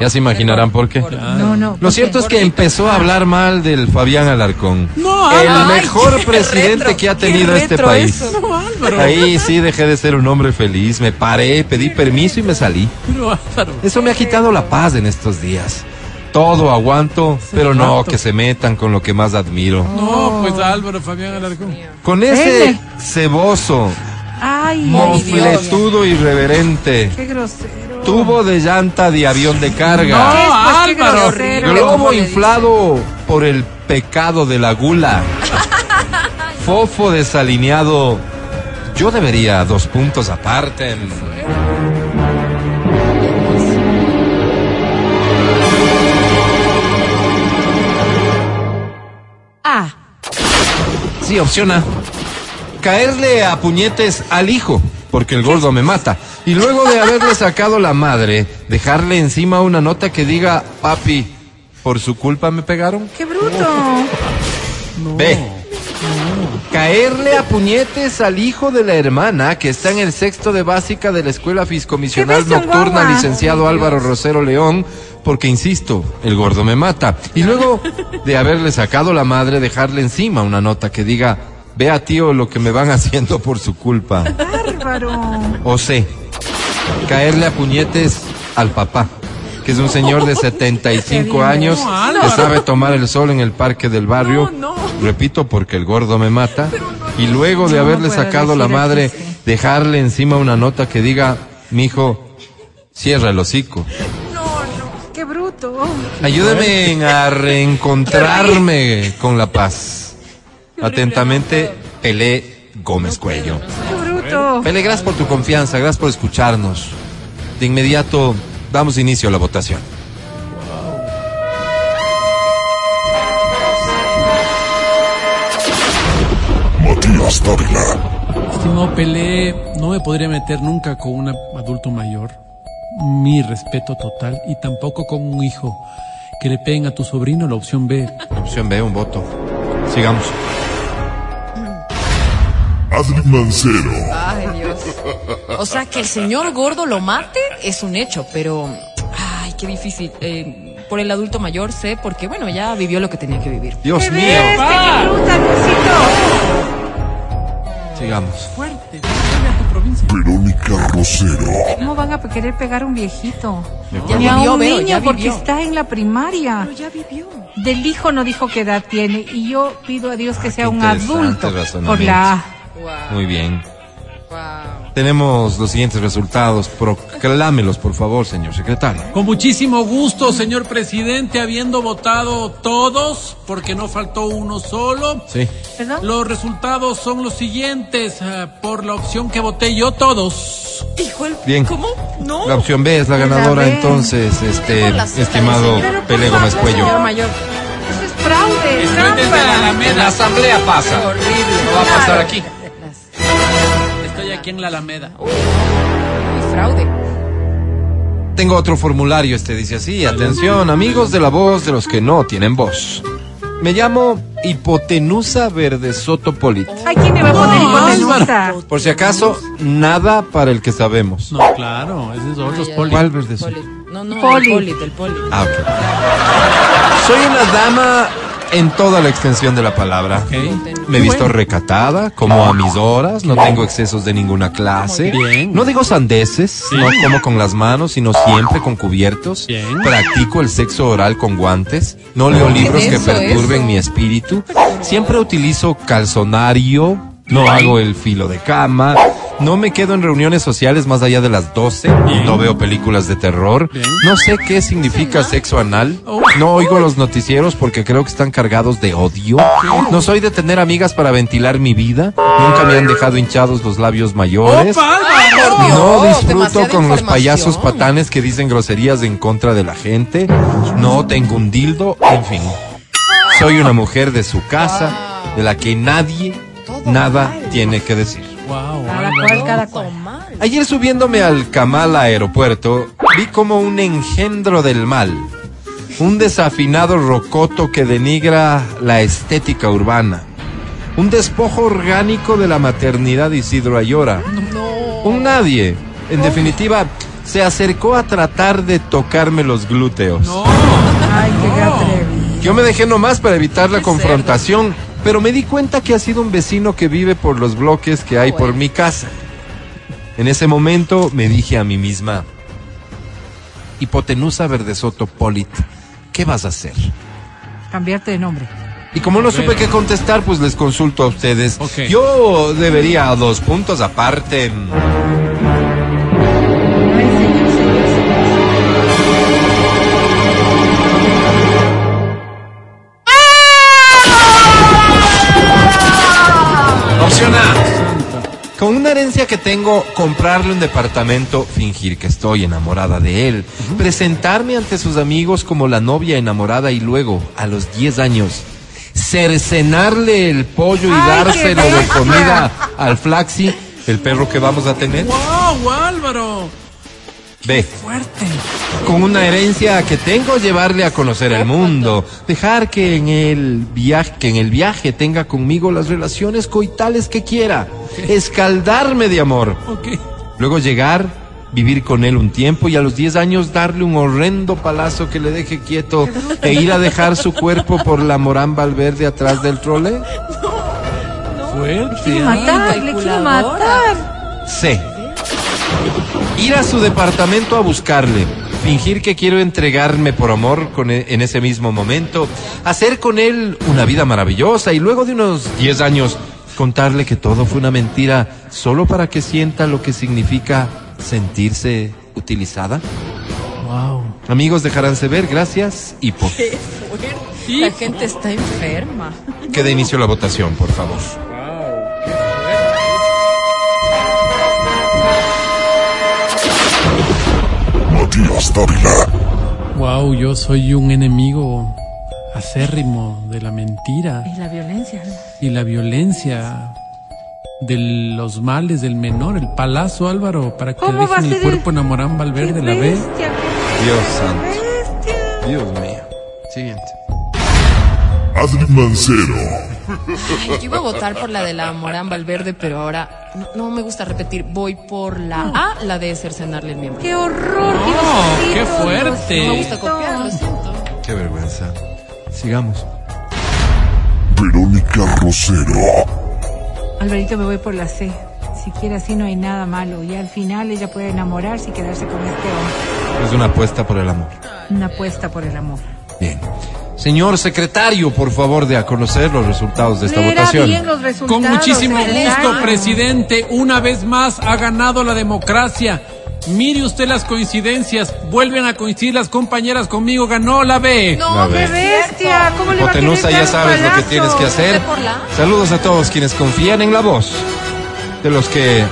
Ya se imaginarán por qué. No, no. Lo cierto es que empezó a hablar mal del Fabián Alarcón. No, el mejor presidente retro, que ha tenido este país. eso. No. Ahí sí dejé de ser un hombre feliz, me paré, pedí permiso y me salí. Pero. Eso me ha quitado la paz en estos días. Todo aguanto, pero no rato. que se metan con lo que más admiro. No, pues Álvaro Fabián Alarcón. Con ese ceboso, Ay, mofletudo irreverente, qué grosero. tubo de llanta de avión de carga, No, ¿Qué es? Pues, Álvaro. globo ¿Cómo le inflado por el pecado de la gula, fofo desalineado. Yo debería dos puntos aparte. Sí, opción A. Caerle a puñetes al hijo, porque el gordo me mata. Y luego de haberle sacado la madre, dejarle encima una nota que diga, papi, por su culpa me pegaron. qué bruto. B. Caerle a puñetes al hijo de la hermana que está en el sexto de básica de la Escuela Fiscomisional ¡Qué bestia, Nocturna, guagua! licenciado Álvaro Rosero León, porque insisto, el gordo me mata. Y luego de haberle sacado la madre, dejarle encima una nota que diga, vea tío lo que me van haciendo por su culpa. Bárbaro. O C. Caerle a puñetes al papá, que es un señor de 75 años que sabe tomar el sol en el parque del barrio. No, no. Repito, porque el gordo me mata. Y luego de haberle sacado la madre, dejarle encima una nota que diga, mijo, cierra el hocico. Ayúdeme a reencontrarme con la paz. Atentamente, Pelé Gómez Cuello. Pele, gracias por tu confianza, gracias por escucharnos. De inmediato damos inicio a la votación. Matías Dávila. Estimado Pelé, no me podría meter nunca con un adulto mayor. Mi respeto total. Y tampoco con un hijo. Que le peguen a tu sobrino la opción B. Opción B, un voto. Sigamos. Adri Mancero. Ay, Dios. O sea, que el señor gordo lo mate es un hecho, pero. Ay, qué difícil. Eh, por el adulto mayor sé, porque bueno, ya vivió lo que tenía que vivir. Dios ¡Qué mío. Sigamos. Verónica Rosero. ¿Cómo van a querer pegar a un viejito? Ya Ni a vivió, un niño ya porque está en la primaria. Pero ya vivió. Del hijo no dijo qué edad tiene y yo pido a Dios que sea qué un adulto por la A. Muy bien. Wow. Tenemos los siguientes resultados. Proclámelos, por favor, señor secretario. Con muchísimo gusto, señor presidente, habiendo votado todos, porque no faltó uno solo. Sí. ¿Perdón? Los resultados son los siguientes. eh, por la opción que voté yo, todos. Dijo el. Bien. ¿Cómo? No. La opción B es la La ganadora, entonces, este, la estimado por Pele Gómez Cuello. Señor mayor. Eso es fraude, Estoy desde la. Alameda. asamblea pasa. Horrible. No va a pasar aquí. Aquí en la Alameda. Muy fraude. Tengo otro formulario, este dice así. Atención, amigos de la voz de los que no tienen voz. Me llamo Hipotenusa Verde Soto Polit. Ay, ¿quién me va a poner hipotenusa? Por si acaso, nada para el que sabemos. No, claro, ese es otro poli. ¿Cuál Verde. No, no, Poli. el poli, del poli. Ah, ok. Soy una dama en toda la extensión de la palabra. Me he visto recatada, como a mis horas, no tengo excesos de ninguna clase. Bien. No digo sandeces, no como con las manos, sino siempre con cubiertos. Bien. Practico el sexo oral con guantes. No leo libros que perturben eso. mi espíritu. Siempre utilizo calzonario. No hago el filo de cama. No me quedo en reuniones sociales más allá de las 12. No veo películas de terror. Bien. No sé qué significa sexo anal. No oigo los noticieros porque creo que están cargados de odio. No soy de tener amigas para ventilar mi vida. Nunca me han dejado hinchados los labios mayores. Por No disfruto con los payasos patanes que dicen groserías en contra de la gente. No tengo un dildo, en fin. Soy una mujer de su casa, de la que nadie, nada tiene que decir. Wow, Cada Álvaro. cual, cada cual. Ayer subiéndome al Camal aeropuerto, vi como un engendro del mal. Un desafinado rocoto que denigra la estética urbana. Un despojo orgánico de la maternidad Isidro Ayora. Un nadie. En definitiva, se acercó a tratar de tocarme los glúteos. Ay, qué atrevido. Yo me dejé nomás para evitar la confrontación, pero me di cuenta que ha sido un vecino que vive por los bloques que hay por mi casa. En ese momento me dije a mí misma, hipotenusa verdesoto polit, ¿qué vas a hacer? Cambiarte de nombre. Y como no supe qué contestar, pues les consulto a ustedes. Yo debería, dos puntos aparte, Opción A. Con una herencia que tengo, comprarle un departamento, fingir que estoy enamorada de él, presentarme ante sus amigos como la novia enamorada y luego, a los 10 años, cercenarle el pollo y Ay, dárselo de comida al Flaxi, el perro que vamos a tener. ¡Wow, Álvaro! B. Fuerte. Con una herencia que tengo, llevarle a conocer el mundo, dejar que en el viaje, que en el viaje tenga conmigo las relaciones coitales que quiera, escaldarme de amor. Ok. Luego llegar, vivir con él un tiempo y a los 10 años darle un horrendo palazo que le deje quieto e ir a dejar su cuerpo por la moramba al verde atrás del trole. Fuerte. Quiere matar, le quiere matar. C. Ir a su departamento a buscarle. Fingir que quiero entregarme por amor con e- en ese mismo momento. Hacer con él una vida maravillosa y luego de unos 10 años contarle que todo fue una mentira solo para que sienta lo que significa sentirse utilizada. Wow. Amigos, dejaránse ver, gracias. Y por... La gente está enferma. Que de inicio la votación, por favor. Dávila. Wow, yo soy un enemigo acérrimo de la mentira Y la violencia. ¿no? y la violencia de los males del menor, el palazo Álvaro, para que ¿Cómo va a dejen el cuerpo enamorar Valverde la qué Dios santo. bestia. Dios mío. Siguiente. Adri Mancero. Ay, yo iba a votar por la de la Morán Valverde, pero ahora no, no me gusta repetir. Voy por la A, la de cercenarle el miembro. Qué horror, No, Diosito, qué fuerte. No me gusta copiar, lo siento. Qué vergüenza. Sigamos. Verónica Rosero. Alvarito, me voy por la C. Siquiera así no hay nada malo. Y al final ella puede enamorarse y quedarse con este hombre. Es una apuesta por el amor. Una apuesta por el amor. Bien. Señor secretario, por favor, de a conocer los resultados de esta Leerá votación. bien los resultados, Con muchísimo gusto, presidente. Una vez más ha ganado la democracia. Mire usted las coincidencias. Vuelven a coincidir las compañeras conmigo. Ganó la B. La No. ¡Qué bestia! ¿Cómo le va a ya sabes lo que tienes que hacer. Saludos a todos quienes confían en la voz de los que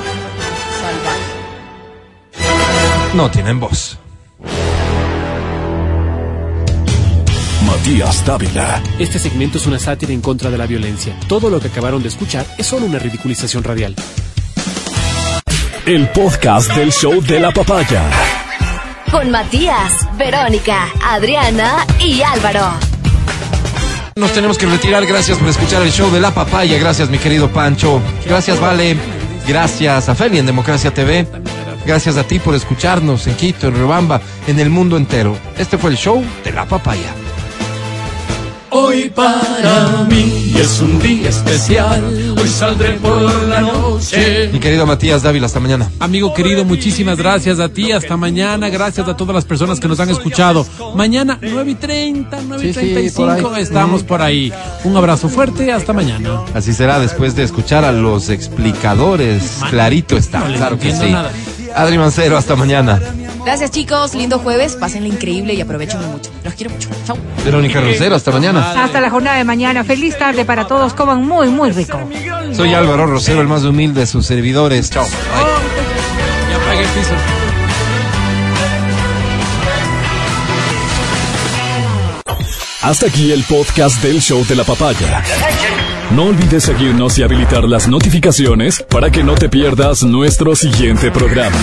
no tienen voz. Matías Dávila. Este segmento es una sátira en contra de la violencia. Todo lo que acabaron de escuchar es solo una ridiculización radial. El podcast del show de la papaya. Con Matías, Verónica, Adriana y Álvaro. Nos tenemos que retirar. Gracias por escuchar el show de la papaya. Gracias, mi querido Pancho. Gracias, Vale. Gracias a Feli en Democracia TV. Gracias a ti por escucharnos en Quito, en Riobamba, en el mundo entero. Este fue el show de la papaya. Hoy para mí es un día especial. Hoy saldré por la noche. Mi querido Matías Dávila, hasta mañana. Amigo querido, muchísimas gracias a ti. Hasta mañana. Gracias a todas las personas que nos han escuchado. Mañana, 9 y 30, 9 y Sí, sí, 35. por ahí. Estamos por ahí. Un abrazo fuerte. Hasta mañana. Así será después de escuchar a los explicadores. Clarito está, no claro que sí. nada. Adri Mancero, hasta mañana. Gracias, chicos. Lindo jueves. Pásenla increíble y aprovechenlo mucho. Los quiero mucho. Chau. Verónica Rosero, hasta mañana. Hasta la jornada de mañana. Feliz tarde para todos. Coman muy, muy rico. Soy Álvaro Rosero, el más humilde de sus servidores. Chao. Ya apagué el piso. Hasta aquí el podcast del show de la papaya. No olvides seguirnos y habilitar las notificaciones para que no te pierdas nuestro siguiente programa.